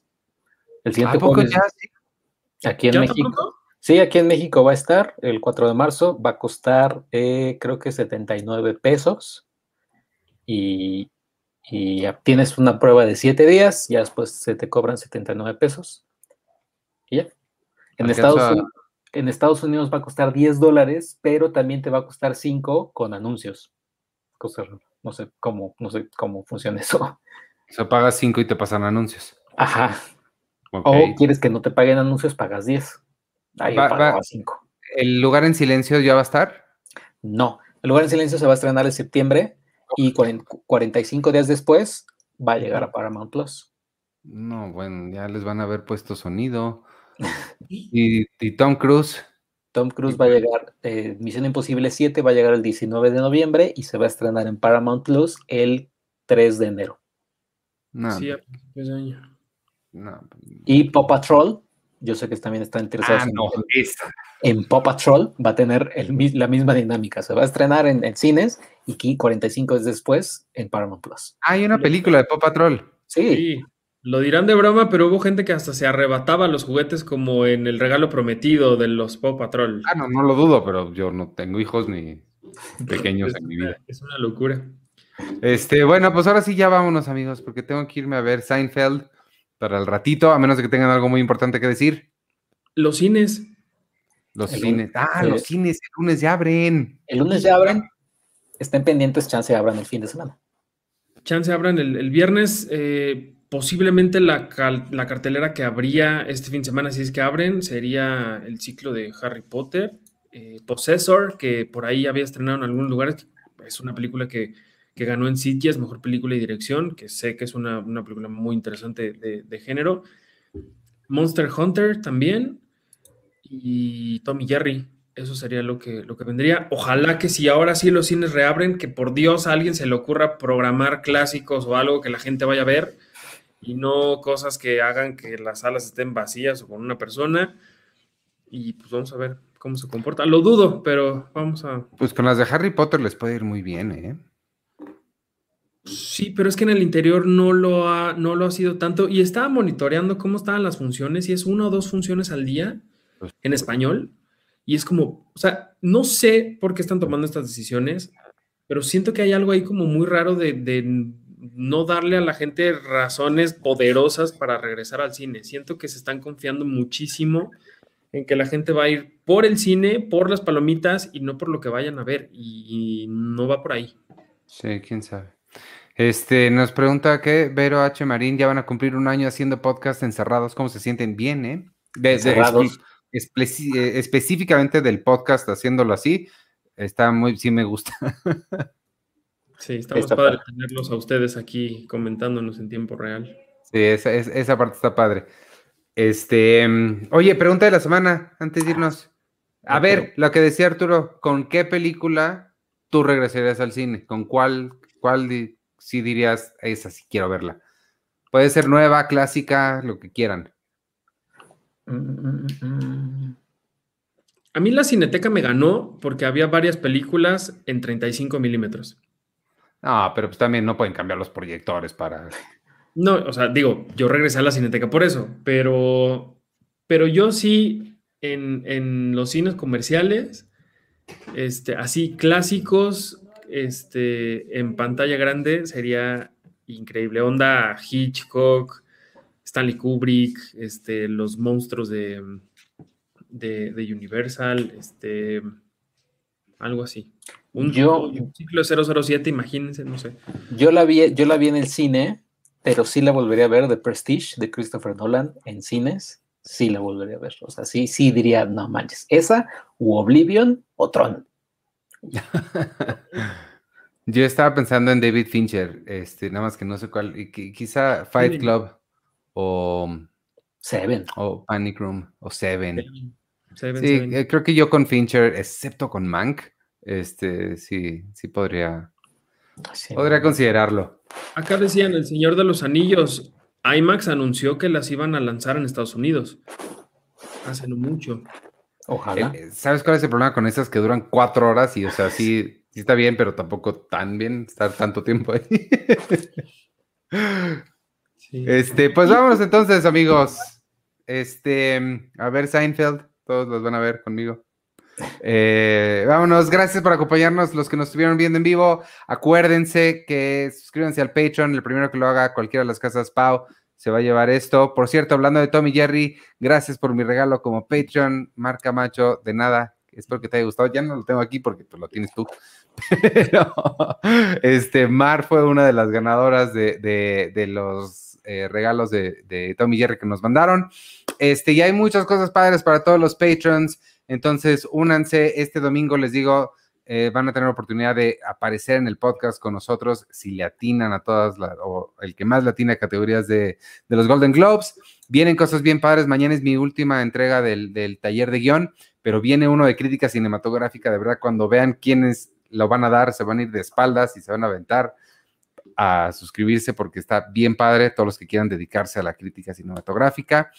El siguiente ¿a poco jueves, ya? Sí. aquí en ¿Ya tan México. Sí, aquí en México va a estar el 4 de marzo, va a costar eh, creo que 79 pesos y, y tienes una prueba de 7 días, ya después se te cobran 79 pesos Y ya. En Estados, Unidos, en Estados Unidos va a costar 10 dólares, pero también te va a costar 5 con anuncios. No sé cómo, no sé cómo funciona eso. O sea, pagas 5 y te pasan anuncios. Ajá. O quieres que no te paguen anuncios, pagas 10. Ahí Va- va- pagaba 5. ¿El lugar en silencio ya va a estar? No. El lugar en silencio se va a estrenar en septiembre y 40 45 días después va a llegar a Paramount Plus. No, bueno, ya les van a haber puesto sonido. Y, y Tom Cruise. Tom Cruise va a llegar, eh, Misión Imposible 7 va a llegar el 19 de noviembre y se va a estrenar en Paramount Plus el 3 de enero. No, Sí, de año. No. Y Paw Patrol, yo sé que también están interesados Ah, en- no, esa. en Paw Patrol, va a tener el la misma dinámica. Se va a estrenar en, en cines y aquí 45 días después en Paramount Plus. Hay una película de Paw Patrol. Sí, Sí, lo dirán de broma, pero hubo gente que hasta se arrebataba los juguetes como en el regalo prometido de los Paw Patrol. Ah, no, no lo dudo, pero yo no tengo hijos ni pequeños en mi vida. Es una locura. Este, bueno, pues ahora sí ya vámonos, amigos, porque tengo que irme a ver Seinfeld para el ratito, a menos de que tengan algo muy importante que decir. Los cines, Los El cines. Ah, los cines, el lunes ya abren. el lunes ya abren, estén pendientes, chance abran el fin de semana. chance abran el, el viernes. eh, posiblemente la, cal- la cartelera que habría este fin de semana, si es que abren, sería el ciclo de Harry Potter, eh, Possessor, que por ahí había estrenado en algunos lugares. Es una película que, que ganó en Sitges, mejor película y dirección, que sé que es una, una película muy interesante de, género. Monster Hunter también. Y Tommy Jerry. Eso sería lo que, lo que vendría. Ojalá que si ahora sí los cines reabren, que por Dios a alguien se le ocurra programar clásicos o algo que la gente vaya a ver y no cosas que hagan que las salas estén vacías o con una persona. Y pues vamos a ver cómo se comporta. Lo dudo, pero vamos a... Pues con las de Harry Potter les puede ir muy bien, ¿eh? Sí, pero es que en el interior no lo ha, no lo ha sido tanto. Y estaba monitoreando cómo estaban las funciones y es una o dos funciones al día Pues en español. Y es como, o sea, no sé por qué están tomando estas decisiones, pero siento que hay algo ahí como muy raro de, de no darle a la gente razones poderosas para regresar al cine. Siento que se están confiando muchísimo en que la gente va a ir por el cine, por las palomitas y no por lo que vayan a ver. Y, y no va por ahí. Sí, quién sabe. Este, nos pregunta que Vero H. Marín ya van a cumplir un año haciendo podcast encerrados. ¿Cómo se sienten bien, eh? De- de- Encerrados. espe- espe- eh, específicamente del podcast haciéndolo así, está muy, sí me gusta. Sí, estamos Está padre padre. tenerlos a ustedes aquí comentándonos en tiempo real. Sí, esa, es- esa parte está padre. Este, oye, pregunta de la semana, antes de irnos. A ver, pero- lo que decía Arturo, ¿con qué película tú regresarías al cine? ¿Con cuál, cuál sí dirías, esa sí quiero verla? Puede ser nueva, clásica, lo que quieran. A mí la Cineteca me ganó porque había varias películas en 35 milímetros. No, pero pues también no pueden cambiar los proyectores para... No, o sea, digo, yo regresé a la Cineteca por eso, pero, pero yo sí en, en los cines comerciales, este, así clásicos, este, en pantalla grande sería increíble. Onda Hitchcock, Stanley Kubrick, este, los monstruos de, de, de Universal, este, algo así. Un, Yo- un ciclo 007, imagínense, no sé. Yo la vi, yo la vi en el cine, pero sí la volvería a ver, The Prestige de Christopher Nolan en cines, sí la volvería a ver. O sea, sí, sí diría, no manches, esa u Oblivion o Tron. Yo estaba pensando en David Fincher, este, nada más que no sé cuál, y quizá Fight. Club o, Seven. o Panic Room o Seven. Seven, Sí, Seven. eh, creo que yo con Fincher, excepto con Mank, este, sí, sí podría, Sí. podría considerarlo. Acá decían, El Señor de los Anillos, IMAX anunció que las iban a lanzar en Estados Unidos. Hace no mucho. Ojalá. Eh, ¿Sabes cuál es el problema con esas que duran cuatro horas? Y, o sea, sí, sí está bien, pero tampoco tan bien estar tanto tiempo ahí. Sí. Este, pues vámonos entonces, amigos. Este, a ver Seinfeld, todos los van a ver conmigo. Eh, vámonos, gracias por acompañarnos, los que nos estuvieron viendo en vivo. Acuérdense que suscríbanse al Patreon, el primero que lo haga, cualquiera de las casas Pau, se va a llevar esto. Por cierto, hablando de Tommy Jerry, gracias por mi regalo como Patreon, Marca Macho, de nada. Espero que te haya gustado. Ya no lo tengo aquí porque pues, lo tienes tú. Pero este, Mar fue una de las ganadoras de, los eh, regalos de, de, Tommy Jerry que nos mandaron. Este, y hay muchas cosas padres para todos los patrons. Entonces, únanse este domingo, les digo, eh, van a tener oportunidad de aparecer en el podcast con nosotros si le atinan a todas, o el que más le atina a categorías de, los Golden Globes. Vienen cosas bien padres. Mañana es mi última entrega del, del taller de guion, pero viene uno de crítica cinematográfica. De verdad, cuando vean quiénes lo van a dar, se van a ir de espaldas y se van a aventar a suscribirse porque está bien padre. Todos los que quieran dedicarse a la crítica cinematográfica.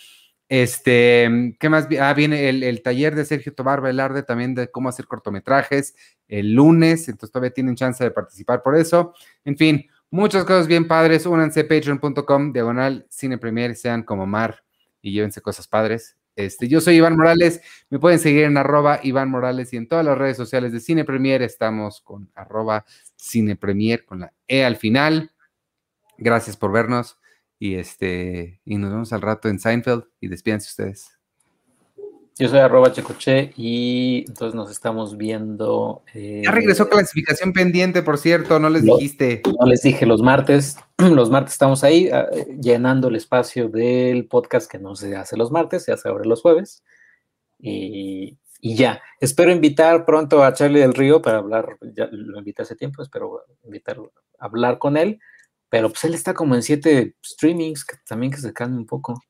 Este, ¿qué más? Ah, viene el, taller de Sergio Tobar Velarde también de cómo hacer cortometrajes el lunes, entonces todavía tienen chance de participar por eso. En fin, muchas cosas bien padres. Únanse patreon.com, diagonal, cine premier, sean como Mar y llévense cosas padres. Este, yo soy Iván Morales, me pueden seguir en arroba Iván Morales y en todas las redes sociales de Cine Premier estamos con arroba Cine Premier con la E al final. Gracias por vernos. Y este, y nos vemos al rato en Seinfeld y despídense ustedes. Yo soy arroba checoche y entonces nos estamos viendo. Eh, ya regresó clasificación pendiente, por cierto, no les dijiste. No les dije los martes. Los martes estamos ahí ah, llenando el espacio del podcast que no se hace los martes, se hace ahora los jueves. Y, y, ya. Espero invitar pronto a Charlie del Río para hablar. Ya lo invité hace tiempo, espero invitar a hablar con él pero pues él está como en siete streamings, que también que se calme un poco.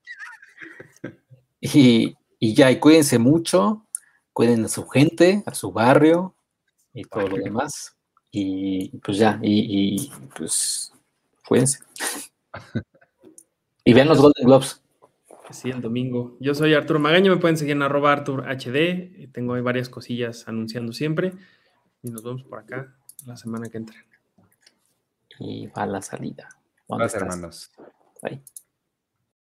Y, ya, y cuídense mucho, cuiden a su gente, a su barrio y todo lo demás. Y pues ya, y, pues cuídense. y vean los Golden Globes. Sí, el domingo. Yo soy Arturo Magaño, me pueden seguir en arroba Artur HD. Tengo ahí varias cosillas anunciando siempre. Y nos vemos por acá la semana que entra y va a la salida. Gracias, hermanos. Bye.